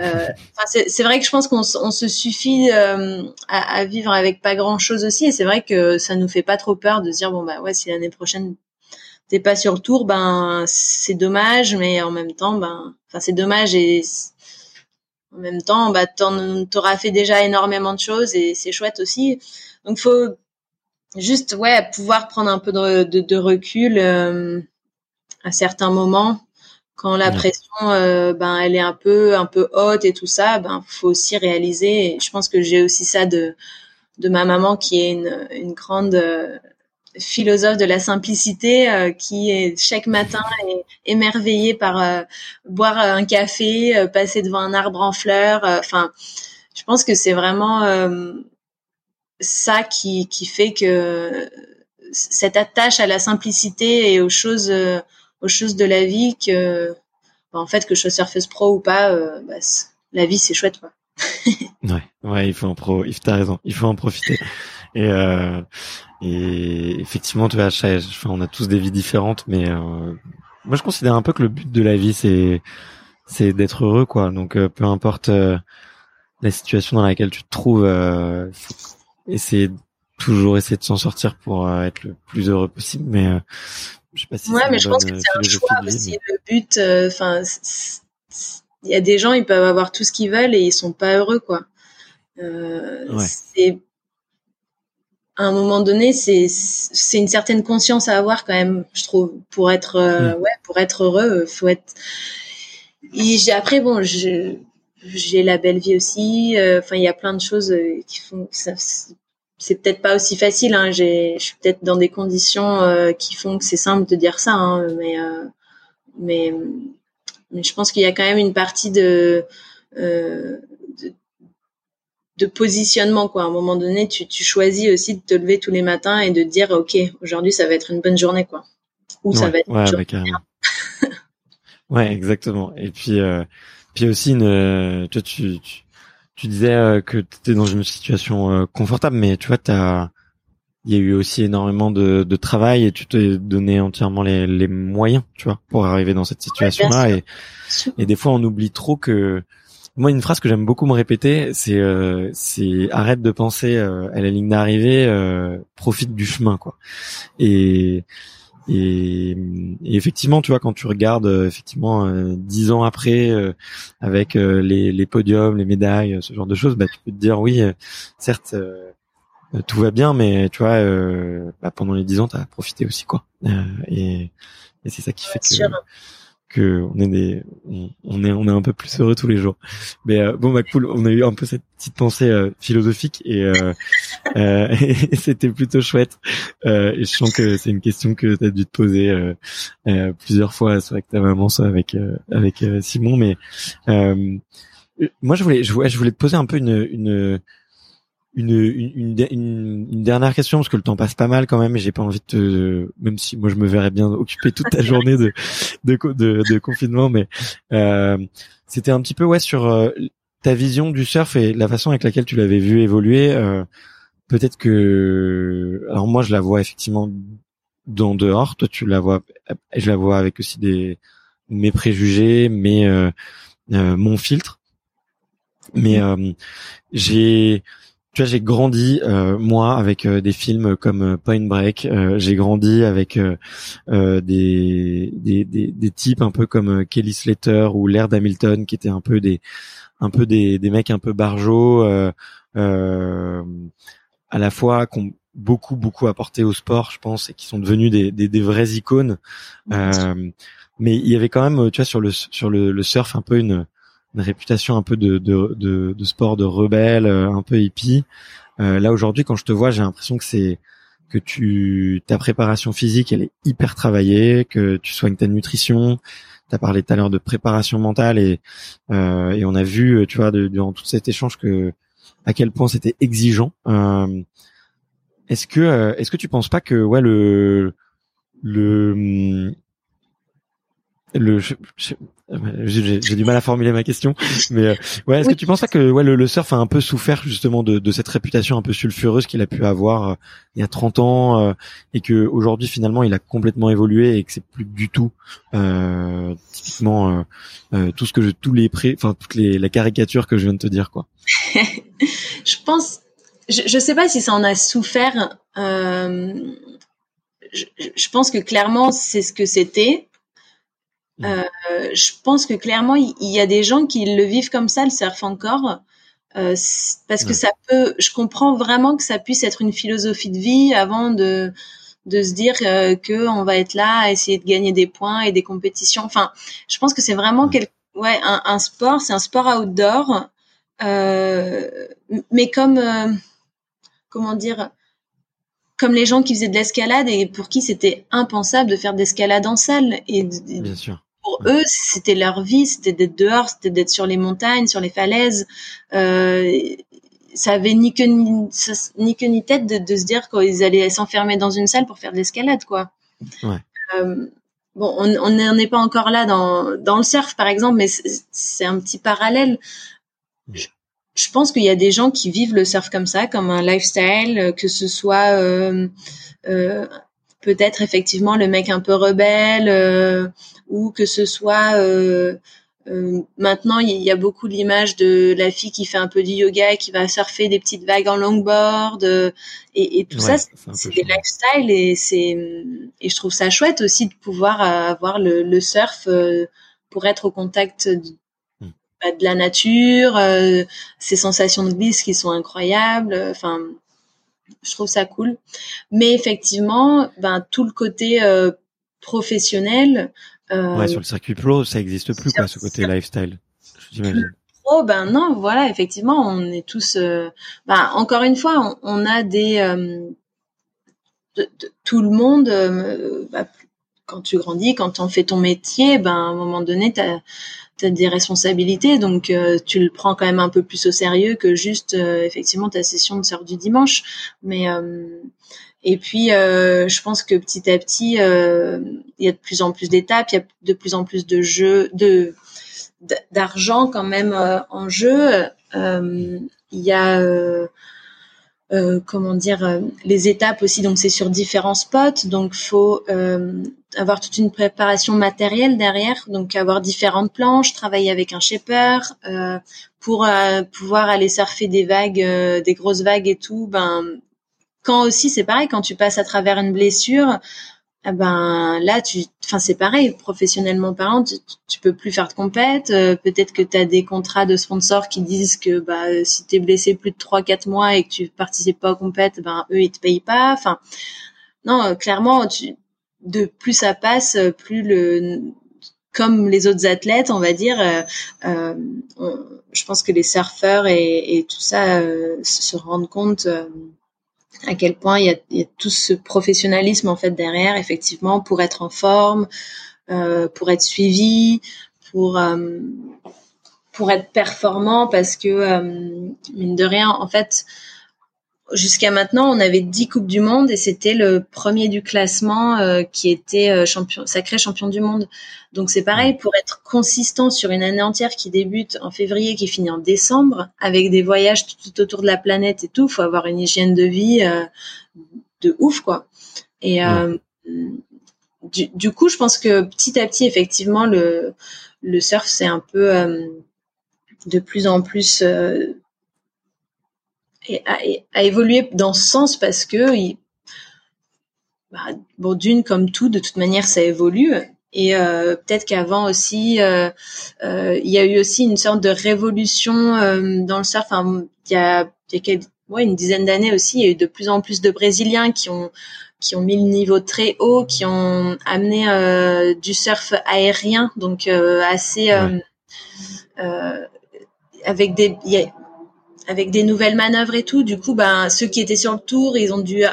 Euh, c'est vrai que je pense qu'on on se suffit euh, à, à, vivre avec pas grand chose aussi, et c'est vrai que ça nous fait pas trop peur de dire bon bah ouais si l'année prochaine t'es pas sur le tour, ben c'est dommage, mais en même temps, ben, enfin c'est dommage et en même temps, bah t'auras fait déjà énormément de choses et c'est chouette aussi. Donc faut juste ouais pouvoir prendre un peu de, de, recul euh, à certains moments quand la pression euh, ben elle est un peu un peu haute et tout ça ben faut aussi réaliser et je pense que j'ai aussi ça de de ma maman qui est une une grande euh, philosophe de la simplicité euh, qui est chaque matin est émerveillé par euh, boire un café, euh, passer devant un arbre en fleurs. Enfin, je pense que c'est vraiment ça qui, qui fait que cette attache à la simplicité et aux choses aux choses de la vie que bah, en fait que je sois surfeuse pro ou pas, bah, la vie c'est chouette quoi. [LAUGHS] ouais, ouais, il faut en pro, il t'as raison, il faut en profiter. Et euh, et effectivement, tu vois, on a tous des vies différentes, mais euh, moi je considère un peu que le but de la vie c'est c'est d'être heureux, quoi. Donc euh, peu importe euh, la situation dans laquelle tu te trouves, euh, essayer toujours essayer de s'en sortir pour être le plus heureux possible. Mais je sais pas si ouais, mais je pense que c'est un choix aussi. Le but, enfin, il y a des gens, ils peuvent avoir tout ce qu'ils veulent et ils sont pas heureux, quoi. Euh, ouais. C'est à un moment donné, c'est c'est une certaine conscience à avoir quand même, je trouve, pour être euh, mm. ouais, pour être heureux, euh, faut être. Et après bon, j'ai la belle vie aussi. Euh, enfin, il y a plein de choses qui font. Ça, c'est peut-être pas aussi facile. Hein, j'ai, je suis peut-être dans des conditions qui font que c'est simple de dire ça, hein, mais mais mais je pense qu'il y a quand même une partie de de positionnement quoi. À un moment donné, tu, tu choisis aussi de te lever tous les matins et de dire ok, aujourd'hui ça va être une bonne journée quoi. Ou ça va être ouais, [LAUGHS] ouais, exactement. Et puis euh, puis aussi une tu tu tu, disais euh, que tu étais dans une situation euh, confortable mais tu vois tu il y a eu aussi énormément de, de travail et tu t'es donné entièrement les, les moyens, tu vois, pour arriver dans cette situation-là. et, et des fois, on oublie trop que moi, une phrase que j'aime beaucoup me répéter, c'est euh, c'est arrête de penser euh, à la ligne d'arrivée, euh, profite du chemin, quoi. Et, et, effectivement, tu vois, quand tu regardes effectivement dix ans après, avec les, les podiums, les médailles, ce genre de choses, bah, tu peux te dire oui, certes. tout va bien, mais tu vois, bah, pendant les dix ans, tu as profité aussi, quoi. et, et c'est ça qui fait que, que on est des, on, est on est un peu plus heureux tous les jours. Mais euh, bon bah cool, on a eu un peu cette petite pensée euh, philosophique et, euh, [LAUGHS] et [LAUGHS] c'était plutôt chouette. et je sens que c'est une question que tu as dû te poser plusieurs fois, soit avec ta maman, soit avec avec Simon. Mais moi je voulais je voulais je voulais te poser un peu une une une, une, une, dernière question parce que le temps passe pas mal quand même et j'ai pas envie de te, même si moi je me verrais bien occuper toute ta journée de, de, de, de confinement mais euh, c'était un petit peu ouais sur euh, ta vision du surf et la façon avec laquelle tu l'avais vu évoluer euh, peut-être que alors moi je la vois effectivement dans dehors. Toi tu la vois je la vois avec aussi des mes préjugés mais euh, euh, mon filtre. Mais j'ai tu vois, j'ai grandi euh, moi avec euh, des films comme euh, Point Break. j'ai grandi avec des, des, des, des types un peu comme Kelly Slater ou Laird Hamilton, qui étaient un peu des un peu des, des mecs un peu barjots, à la fois qui ont beaucoup beaucoup apporté au sport, je pense, et qui sont devenus des, des, des vraies icônes. mais il y avait quand même, tu vois, sur le sur le, le surf un peu une une réputation un peu de, de, de, de sport de rebelle, un peu hippie. là aujourd'hui, quand je te vois, j'ai l'impression que c'est que tu ta préparation physique elle est hyper travaillée, que tu soignes ta nutrition. Tu as parlé tout à l'heure de préparation mentale et euh, et on a vu, tu vois, durant tout cet échange que à quel point c'était exigeant. Euh, est-ce que euh, est-ce que tu penses pas que ouais le le le j'ai du mal à formuler ma question mais euh, ouais est-ce que tu penses pas que ouais le, surf a un peu souffert justement de, de cette réputation un peu sulfureuse qu'il a pu avoir euh, il y a 30 ans euh, et que aujourd'hui finalement il a complètement évolué et que c'est plus du tout euh, typiquement tout ce que je tous les pré enfin toutes les la caricature que je viens de te dire quoi. [LAUGHS] Je pense je, je sais pas si ça en a souffert je, je pense que clairement c'est ce que c'était Mmh. Euh, je pense que clairement, il, y a des gens qui le vivent comme ça, le surf encore, euh, parce que ça peut. Je comprends vraiment que ça puisse être une philosophie de vie avant de de se dire euh, que on va être là à essayer de gagner des points et des compétitions. Enfin, je pense que c'est vraiment quel, ouais un, un sport, c'est un sport outdoor, euh, mais comme euh, comment dire comme les gens qui faisaient de l'escalade et pour qui c'était impensable de faire de l'escalade en salle. Et, Bien sûr pour eux, c'était leur vie, c'était d'être dehors, c'était d'être sur les montagnes, sur les falaises. Euh, ça avait ni queue ni, ni, ni tête de, de se dire qu'ils allaient s'enfermer dans une salle pour faire de l'escalade, quoi. Ouais. Euh, bon, on n'en est pas encore là dans, dans le surf, par exemple, mais c'est un petit parallèle. Je, je pense qu'il y a des gens qui vivent le surf comme ça, comme un lifestyle, que ce soit euh, euh, peut-être effectivement le mec un peu rebelle euh, ou que ce soit euh, euh, maintenant il y a beaucoup l'image de la fille qui fait un peu du yoga et qui va surfer des petites vagues en longboard et, et tout ça c'est des lifestyles et c'est et je trouve ça chouette aussi de pouvoir avoir le, le surf pour être au contact de, hmm. bah, de la nature, ces sensations de glisse qui sont incroyables. Enfin, je trouve ça cool. Mais effectivement, ben tout le côté euh, professionnel. Euh, ouais, sur le circuit pro, ça existe plus quoi, ce côté lifestyle. J'imagine. Oh ben non, voilà, effectivement, on est tous. Euh, ben, encore une fois, on, a des. Euh, de, tout le monde. Bah, quand tu grandis, quand on fait ton métier, ben à un moment donné, t'as tu as des responsabilités, donc euh, tu le prends quand même un peu plus au sérieux que juste euh, effectivement ta session de sœur du dimanche. Mais euh, et puis je pense que petit à petit, il y a de plus en plus d'étapes, il y a de plus en plus de jeux, de d'argent quand même en jeu. Il y a euh, comment dire euh, les étapes aussi. Donc c'est sur différents spots. Donc faut euh, avoir toute une préparation matérielle derrière. Donc avoir différentes planches travailler avec un shaper pour pouvoir aller surfer des vagues des grosses vagues et tout. Ben quand aussi c'est pareil quand tu passes à travers une blessure eh ben là tu enfin c'est pareil professionnellement parlant tu, tu peux plus faire de compète euh, peut-être que tu as des contrats de sponsors qui disent que bah si tu es blessé plus de 3 4 mois et que tu participes pas aux compètes ben eux ils te payent pas. Enfin non euh, clairement tu, de plus ça passe plus le comme les autres athlètes on va dire euh, je pense que les surfeurs et, et tout ça se rendent compte à quel point il y a, tout ce professionnalisme en fait derrière, effectivement, pour être en forme, euh, pour être suivi, pour euh, pour être performant, parce que euh, mine de rien, en fait, jusqu'à maintenant, on avait 10 coupes du monde et c'était le premier du classement euh, qui était euh, champion, sacré champion du monde. Donc c'est pareil pour être consistant sur une année entière qui débute en février, qui finit en décembre, avec des voyages tout, autour de la planète et tout. Faut avoir une hygiène de vie euh, de ouf quoi. Et du, du, coup, je pense que petit à petit, effectivement, le le surf c'est un peu de plus en plus et a, évolué dans ce sens parce que il, bah, bon d'une comme tout de toute manière ça évolue. Et euh, peut-être qu'avant aussi euh, euh, il y a eu aussi une sorte de révolution euh, dans le surf. Enfin, il y a, il y a quelques, ouais, une dizaine d'années aussi il y a eu de plus en plus de brésiliens qui ont qui ont mis le niveau très haut qui ont amené euh, du surf aérien donc assez avec des avec des nouvelles manœuvres et tout. Du coup, ben ceux qui étaient sur le tour, ils ont dû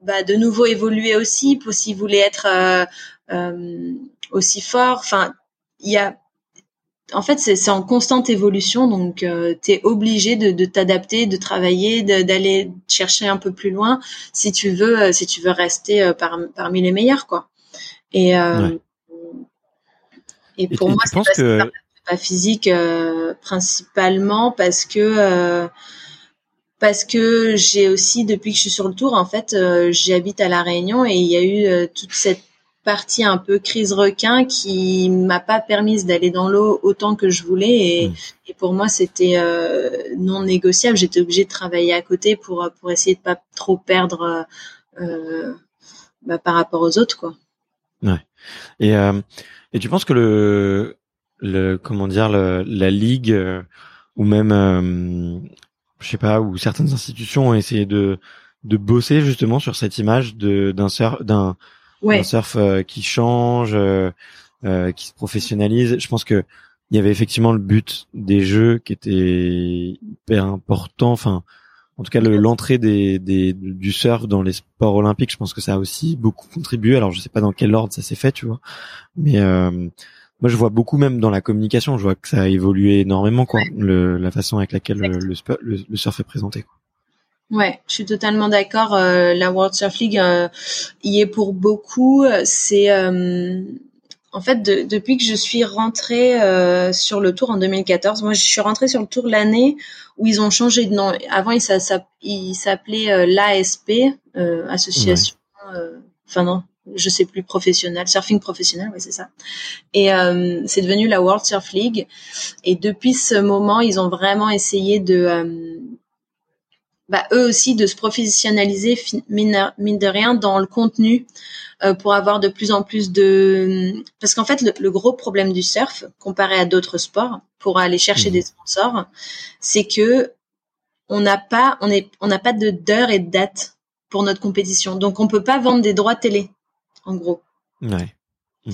bah, de nouveau évoluer aussi pour s'ils voulaient être aussi forts. Enfin, il y a en fait, c'est en constante évolution, donc euh, tu es obligé de, t'adapter, de travailler, d'aller chercher un peu plus loin si tu veux, euh, si tu veux rester euh, parmi les meilleurs, quoi. Et et pour moi, c'est pas, physique principalement parce que parce que j'ai aussi depuis que je suis sur le tour, en fait, j'habite à la Réunion et il y a eu toute cette partie un peu crise requin qui m'a pas permise d'aller dans l'eau autant que je voulais et, hmm. pour moi c'était euh, non négociable. J'étais obligée de travailler à côté pour pour essayer de pas trop perdre euh, bah, par rapport aux autres quoi. Ouais. Et euh, et tu penses que le le comment dire la ligue ou même je sais pas ou certaines institutions ont essayé de de bosser justement sur cette image de d'un d'un un surf euh, qui change, euh, euh, qui se professionnalise. Je pense que il y avait effectivement le but des jeux qui était hyper important. Enfin, en tout cas, l'entrée des, des, du surf dans les sports olympiques, je pense que ça a aussi beaucoup contribué. Alors, je sais pas dans quel ordre ça s'est fait, tu vois, mais euh, moi, je vois beaucoup même dans la communication. Je vois que ça a évolué énormément, quoi, le, la façon avec laquelle le, le, le surf est présenté. Quoi. Ouais, je suis totalement d'accord. Euh, la World Surf League euh, y est pour beaucoup. C'est euh, en fait depuis que je suis rentrée sur le tour en 2014. Moi, je suis rentrée sur le tour l'année où ils ont changé de nom. Avant, il s'appelait l'ASP, association. Enfin non, je sais plus professionnel, surfing professionnel, oui c'est ça. Et c'est devenu la World Surf League. Et depuis ce moment, ils ont vraiment essayé de bah, eux aussi de se professionnaliser mine, de rien dans le contenu euh, pour avoir de plus en plus de parce qu'en fait le, gros problème du surf comparé à d'autres sports pour aller chercher mmh. des sponsors c'est que on n'a pas on est on n'a pas de d'heure et de date pour notre compétition donc on peut pas vendre des droits télé en gros ouais. Mmh.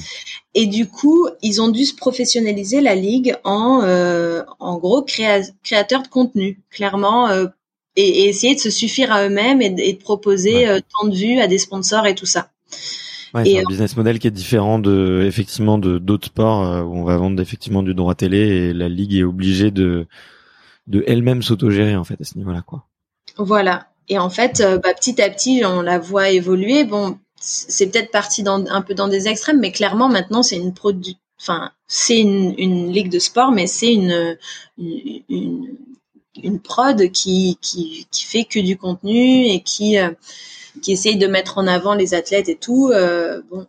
Et du coup, ils ont dû se professionnaliser la ligue en, euh, en gros, créa créateur de contenu. Clairement, euh, et, essayer de se suffire à eux-mêmes et, de proposer euh, tant de vues à des sponsors et tout ça. Ouais, c'est un euh, business model qui est différent de effectivement de d'autres sports euh, où on va vendre effectivement du droit télé et la ligue est obligée de de elle-même s'autogérer en fait à ce niveau-là quoi. Voilà. Et en fait, bah, petit à petit, on la voit évoluer. Bon, c'est peut-être parti un peu dans des extrêmes, mais clairement maintenant c'est une produit, enfin c'est une, ligue de sport, mais c'est une, une, prod qui, qui, fait que du contenu et qui, euh, qui essaye de mettre en avant les athlètes et tout. Euh, bon,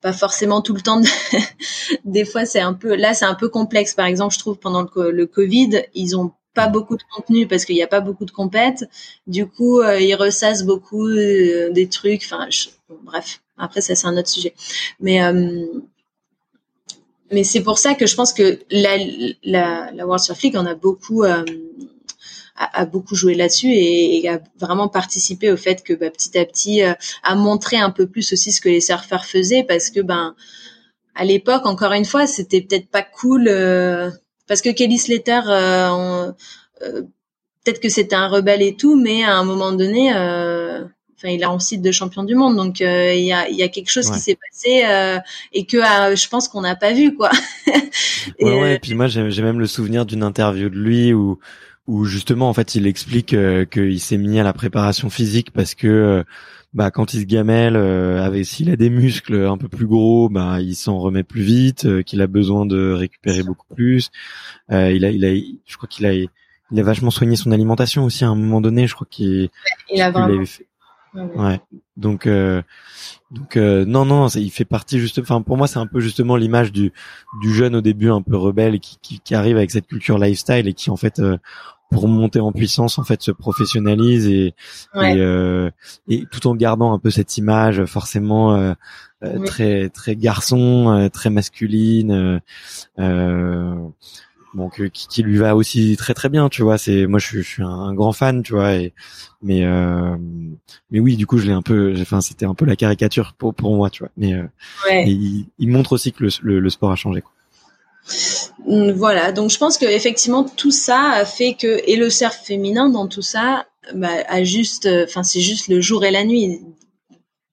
pas forcément tout le temps. [LAUGHS] Des fois, c'est un peu, là, c'est un peu complexe. Par exemple, je trouve pendant le, Covid, ils ont pas beaucoup de contenu parce qu'il n'y a pas beaucoup de compètes. Du coup, euh, ils ressassent beaucoup des trucs. Enfin, bref. Après, ça, c'est un autre sujet. Mais mais c'est pour ça que je pense que la, la, la World Surf League a beaucoup a, beaucoup joué là-dessus et, a vraiment participé au fait que bah, petit à petit euh, a montré un peu plus aussi ce que les surfeurs faisaient parce que ben à l'époque encore une fois c'était peut-être pas cool euh, parce que Kelly Slater euh, peut-être que c'était un rebelle et tout mais à un moment donné enfin il a un site de champion du monde donc il y, a, y a quelque chose qui s'est passé et que je pense qu'on n'a pas vu quoi. [LAUGHS] Et, ouais, ouais et puis moi j'ai même le souvenir d'une interview de lui où où justement en fait il explique euh, qu'il s'est mis à la préparation physique parce que euh, bah quand il se gamelle euh, avec s'il a des muscles un peu plus gros bah il s'en remet plus vite qu'il a besoin de récupérer beaucoup plus. Il a il a je crois qu'il a il a vachement soigné son alimentation aussi à un moment donné je crois qu'il il a vraiment ouais, donc donc non non il fait partie juste enfin pour moi c'est un peu justement l'image du du jeune au début un peu rebelle qui, qui, qui arrive avec cette culture lifestyle et qui en fait pour monter en puissance en fait se professionnalise et et, euh, et, tout en gardant un peu cette image forcément euh, euh très très garçon euh, très masculine euh, donc qui, qui, lui va aussi très très bien tu vois. C'est moi je suis, je suis un, grand fan tu vois et mais mais oui du coup je l'ai un peu enfin c'était un peu la caricature pour pour moi tu vois. Mais il, il, montre aussi que le, le, le sport a changé quoi. Mm, voilà, donc je pense que effectivement tout ça a fait que et le surf féminin dans tout ça bah, a juste, enfin c'est juste le jour et la nuit.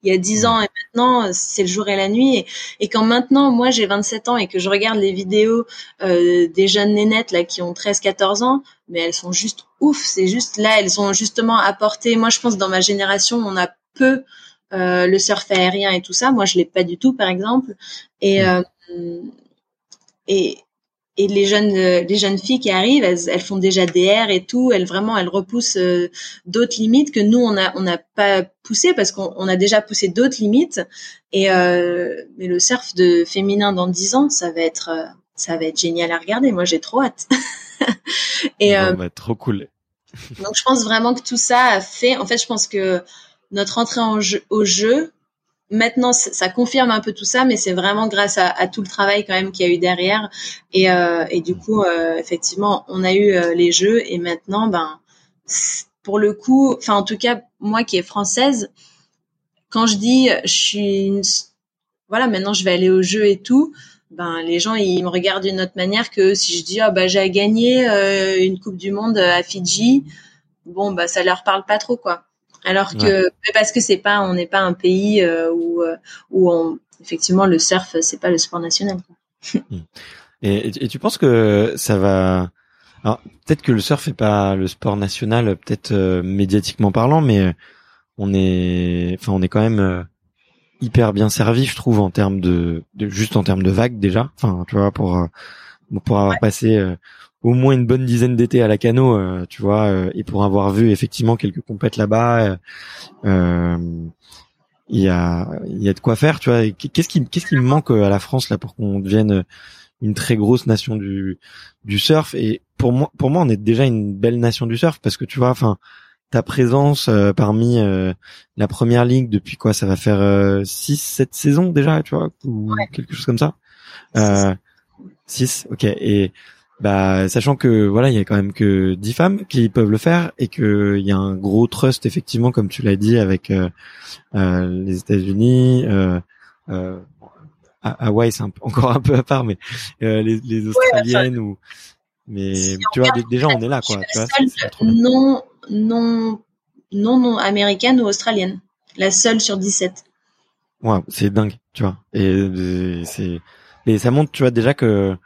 Il y a dix ans et maintenant c'est le jour et la nuit et, quand maintenant moi j'ai 27 ans et que je regarde les vidéos euh, des jeunes nénettes là qui ont 13-14 ans, mais elles sont juste ouf. C'est juste là elles ont justement apporté. Moi je pense dans ma génération on a peu euh, le surf aérien et tout ça. Moi je l'ai pas du tout par exemple et euh, et et les jeunes euh, les jeunes filles qui arrivent elles, elles font déjà DR et tout. Elles vraiment elles repoussent euh, d'autres limites que nous on a on n'a pas poussé parce qu'on a déjà poussé d'autres limites. Et euh, mais le surf de féminin dans dix ans ça va être euh, ça va être génial à regarder. Moi j'ai trop hâte. [LAUGHS] Et bah, trop cool. donc je pense vraiment que tout ça a fait en fait je pense que notre entrée en jeu, au jeu maintenant ça confirme un peu tout ça, mais c'est vraiment grâce à, tout le travail quand même qu'il y a eu derrière. Et, euh, et du coup, euh, effectivement, on a eu euh, les jeux et maintenant, ben, pour le coup, enfin en tout cas moi qui est française, quand je dis je suis, une, voilà, maintenant je vais aller au jeu et tout. Ben les gens ils me regardent d'une autre manière que si je dis ah bah j'ai gagné euh, une coupe du monde à Fidji, bon bah ça leur parle pas trop quoi. Alors que parce que c'est pas, on n'est pas un pays euh, où euh, où on, effectivement le surf c'est pas le sport national. [LAUGHS] Hmm. et, et, tu penses que ça va alors peut-être que le surf est pas le sport national, peut-être euh, médiatiquement parlant, mais on est, enfin on est quand même hyper bien servi, je trouve, en termes de, de juste en termes de vagues déjà. Enfin, tu vois, pour pour avoir passé au moins une bonne dizaine d'été à la cano, euh, tu vois, euh, et pour avoir vu effectivement quelques compètes là-bas, euh, il y a il y a de quoi faire, tu vois. Qu'est-ce qui qu'est-ce qui me manque à la France là pour qu'on devienne une très grosse nation du du surf? Et pour moi pour moi on est déjà une belle nation du surf parce que tu vois, enfin ta présence parmi la première ligue depuis quoi ça va faire 6 7 saisons déjà tu vois ou quelque chose comme ça? 6 ok. Et bah sachant que voilà il y a quand même que 10 femmes qui peuvent le faire et que il y a un gros trust effectivement comme tu l'as dit avec euh, euh, les États-Unis euh, euh, Hawaï c'est encore un peu à part mais euh, les, les, australiennes ou mais tu vois déjà on est là quoi tu vois, non non non non américaine ou australienne. La seule sur 17 ouais c'est dingue tu vois. Et c'est mais ça montre tu vois déjà que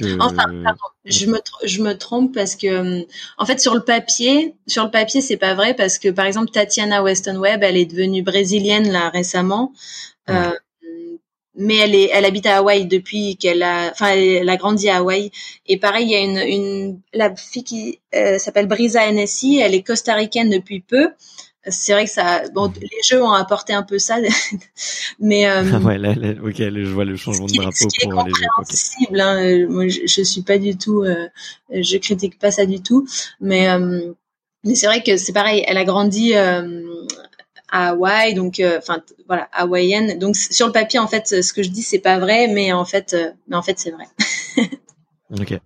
Enfin, pardon, je me je me trompe parce que euh, en fait sur le papier, sur le papier c'est pas vrai parce que par exemple Tatiana Weston Webb, elle est devenue brésilienne là récemment. Euh, mais elle est, elle habite à Hawaï depuis qu'elle a, enfin, elle, a grandi à Hawaï. Et pareil, il y a une, une la fille qui euh, s'appelle Brisa NSI, elle est costaricaine depuis peu c'est vrai que ça bon mm. les jeux ont apporté un peu ça [LAUGHS] mais euh, ouais là, ok je vois le changement de drapeau pour les jeux hein, euh, moi je, je, suis pas du tout euh, je critique pas ça du tout mais euh, mais c'est vrai que c'est pareil elle a grandi euh, à Hawaï donc enfin voilà hawaïenne donc sur le papier en fait ce que je dis c'est pas vrai mais en fait mais en fait c'est vrai. [LAUGHS] [LAUGHS] Ok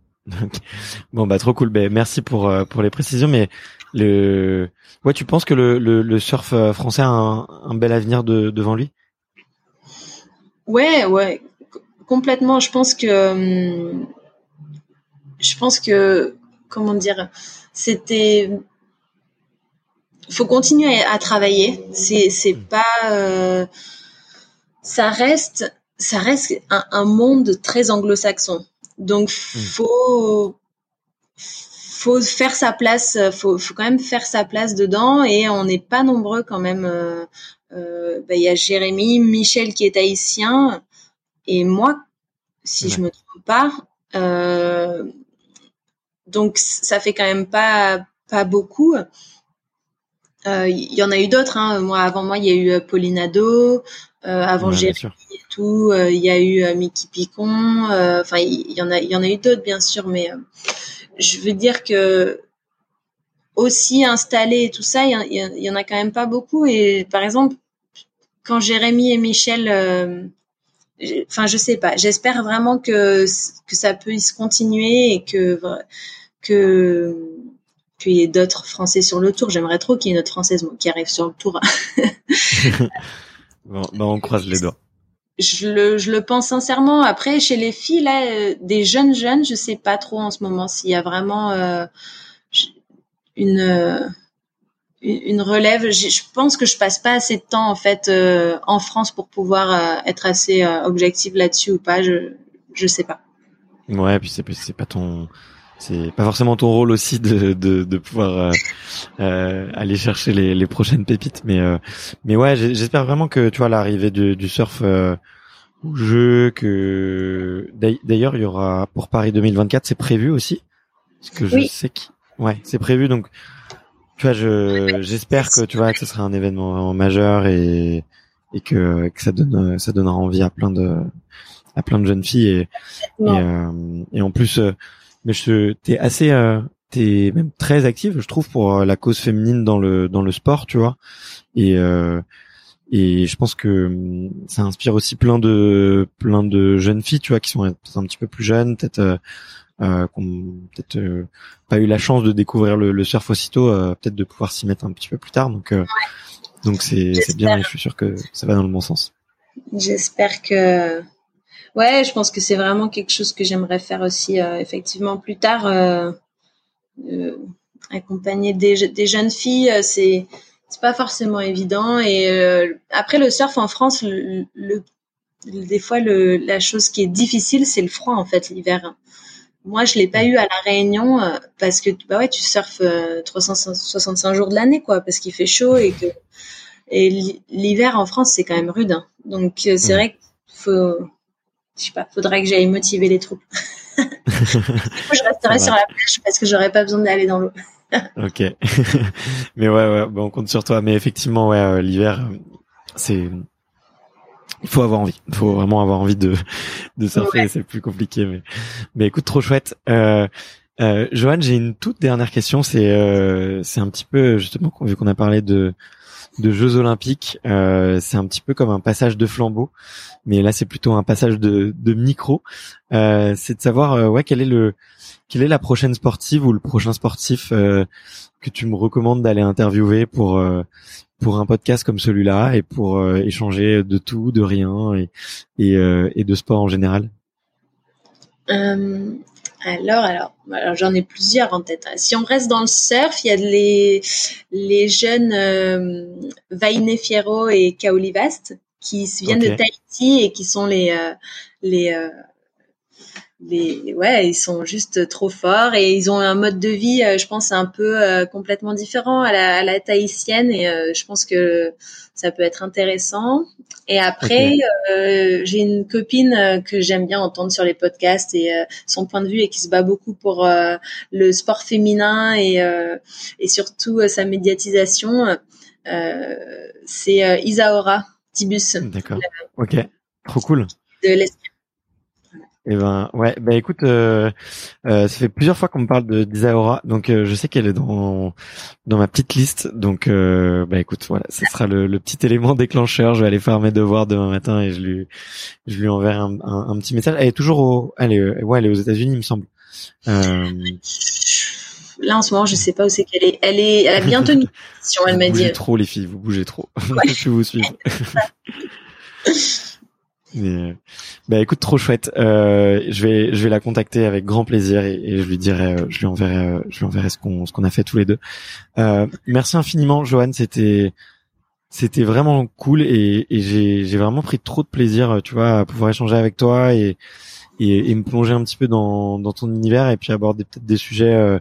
bon bah trop cool. Ben merci pour pour les précisions mais le Ouais, tu penses que le, le, surf euh, français a un, bel avenir de, devant lui? Ouais, ouais, complètement. Je pense que, hum, je pense que, comment dire, c'était, faut continuer à, travailler. C'est, c'est hmm. pas, euh, ça reste, ça reste un, un monde très anglo-saxon. Donc, hmm. faut, faut faire sa place, euh, faut, faut quand même faire sa place dedans et on n'est pas nombreux quand même. Euh, euh, bah, il y a Jérémy, Michel qui est haïtien et moi, si je me trompe pas. donc ça fait quand même pas pas beaucoup. Il y en a eu d'autres. Hein. Moi, avant moi, il y a eu Paulinado. avant Jérémy et tout, il y a eu Mickey Picon. Enfin, il y en a, il y en a eu d'autres bien sûr, mais je veux dire que aussi installé et tout ça, il y, en a quand même pas beaucoup. Et par exemple, quand Jérémy et Michel, euh, enfin je sais pas, j'espère vraiment que que ça puisse continuer et que que qu'il y ait d'autres Français sur le tour. J'aimerais trop qu'il y ait une autre Française qui arrive sur le tour. [LAUGHS] [LAUGHS] bon, bah on croise les doigts. Je le, je le pense sincèrement. Après, chez les filles, là, euh, des jeunes jeunes, je sais pas trop en ce moment s'il y a vraiment euh, une euh, une relève. Je pense que je passe pas assez de temps en fait en France pour pouvoir être assez objective là-dessus ou pas. Je je sais pas. Ouais, puis c'est pas ton c'est pas forcément ton rôle aussi de de, de pouvoir aller chercher les, les prochaines pépites, mais mais ouais, j'espère vraiment que tu vois l'arrivée du, du surf jeu que d'ailleurs il y aura pour Paris 2024 c'est prévu aussi? Parce que je sais que ouais c'est prévu donc tu vois je j'espère que tu vois que ce sera un événement majeur et et que que ça donne ça donnera envie à plein de à plein de jeunes filles et et, euh, et, en plus euh, mais je t'es assez euh, t'es même très active je trouve pour la cause féminine dans le dans le sport tu vois. Et euh, et je pense que hum, ça inspire aussi plein de plein de jeunes filles tu vois qui sont peut-être un petit peu plus jeunes peut-être euh, euh qui ont peut-être euh, pas eu la chance de découvrir le, le surf aussitôt euh, peut-être de pouvoir s'y mettre un petit peu plus tard. Donc donc c'est c'est bien je suis sûr que ça va dans le bon sens. J'espère que ouais je pense que c'est vraiment quelque chose que j'aimerais faire aussi effectivement plus tard accompagner des, des jeunes filles c'est c'est pas forcément évident. Et euh, après le surf en France, le, des fois le, la chose qui est difficile, c'est le froid en fait l'hiver. Moi, je l'ai pas eu à la Réunion euh, parce que bah ouais, tu surfes 365 euh, jours de l'année quoi, parce qu'il fait chaud et que et l'hiver en France c'est quand même rude. Hein. Donc c'est vrai qu'il faut, je sais pas, faudrait que j'aille motiver les troupes. [LAUGHS] je resterai sur la plage parce que j'aurais pas besoin d'aller dans l'eau. [LAUGHS] ok. [LAUGHS] mais ouais, ouais, bon, on compte sur toi. Mais effectivement, ouais, euh, l'hiver, euh, c'est, il faut avoir envie. Il faut vraiment avoir envie de, de surfer. C'est plus compliqué, mais, mais écoute, trop chouette. Euh, euh, Johan, j'ai une toute dernière question. C'est, euh, c'est un petit peu justement vu qu'on a parlé de, de Jeux Olympiques. Euh, c'est un petit peu comme un passage de flambeau, mais là c'est plutôt un passage de, de micro. Euh, c'est de savoir, ouais, quel est le quelle est la prochaine sportive ou le prochain sportif euh, que tu me recommandes d'aller interviewer pour euh, pour un podcast comme celui-là et pour euh, échanger de tout, de rien et et, et de sport en général? Alors, alors, alors j'en ai plusieurs en tête. Si on reste dans le surf, il y a les les jeunes euh, Vaine Fierro et Kaoli Vast qui viennent de Tahiti et qui sont les les les ouais ils sont juste trop forts et ils ont un mode de vie euh, je pense un peu euh, complètement différent à la, à la tahitienne et euh, je pense que ça peut être intéressant. Et après j'ai une copine que j'aime bien entendre sur les podcasts et son point de vue et qui se bat beaucoup pour le sport féminin et et surtout sa médiatisation c'est Isaora Tibus. D'accord. Ok. Trop cool. de eh ben ouais, bah écoute, euh, euh, ça fait plusieurs fois qu'on me parle de d'Isaora, donc euh, je sais qu'elle est dans dans ma petite liste, donc euh, bah écoute, voilà, ce sera le, le, petit élément déclencheur. Je vais aller faire mes devoirs demain matin et je lui je lui enverrai un, un, petit message. Elle est toujours au, elle est, ouais, elle est aux États-Unis, il me semble. Euh... Là en ce moment, je sais pas où c'est qu'elle est. Elle est, elle a bien tenu. Si [LAUGHS] elle m'a dit. Vous bougez trop les filles, vous bougez trop. Ouais. [LAUGHS] je vous suivre. [LAUGHS] Bah écoute, trop chouette. Euh, je vais, je vais la contacter avec grand plaisir et, et je lui dirai, euh, je lui enverrai, euh, je lui enverrai ce qu'on, ce qu'on a fait tous les deux. Euh, merci infiniment, Johan. C'était, c'était vraiment cool et, et j'ai, j'ai vraiment pris trop de plaisir, tu vois, à pouvoir échanger avec toi et, et, et me plonger un petit peu dans, dans ton univers et puis aborder peut-être des sujets. Euh,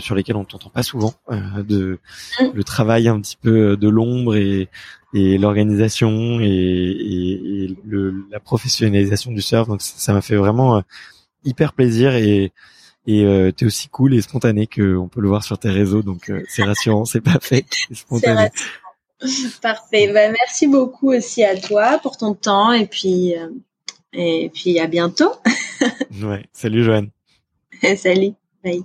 sur lesquels on t'entend pas souvent, euh, de mm. le travail un petit peu de l'ombre et, et l'organisation et, et, et le, la professionnalisation du surf. Donc ça m'a fait vraiment euh, hyper plaisir et et euh, t'es aussi cool et spontané que on peut le voir sur tes réseaux. Donc euh, c'est rassurant, c'est pas fait, c'est spontané. Parfait. Bah, merci beaucoup aussi à toi pour ton temps et puis euh, et puis à bientôt. [LAUGHS] ouais. Salut Joanne. Salut. Bye.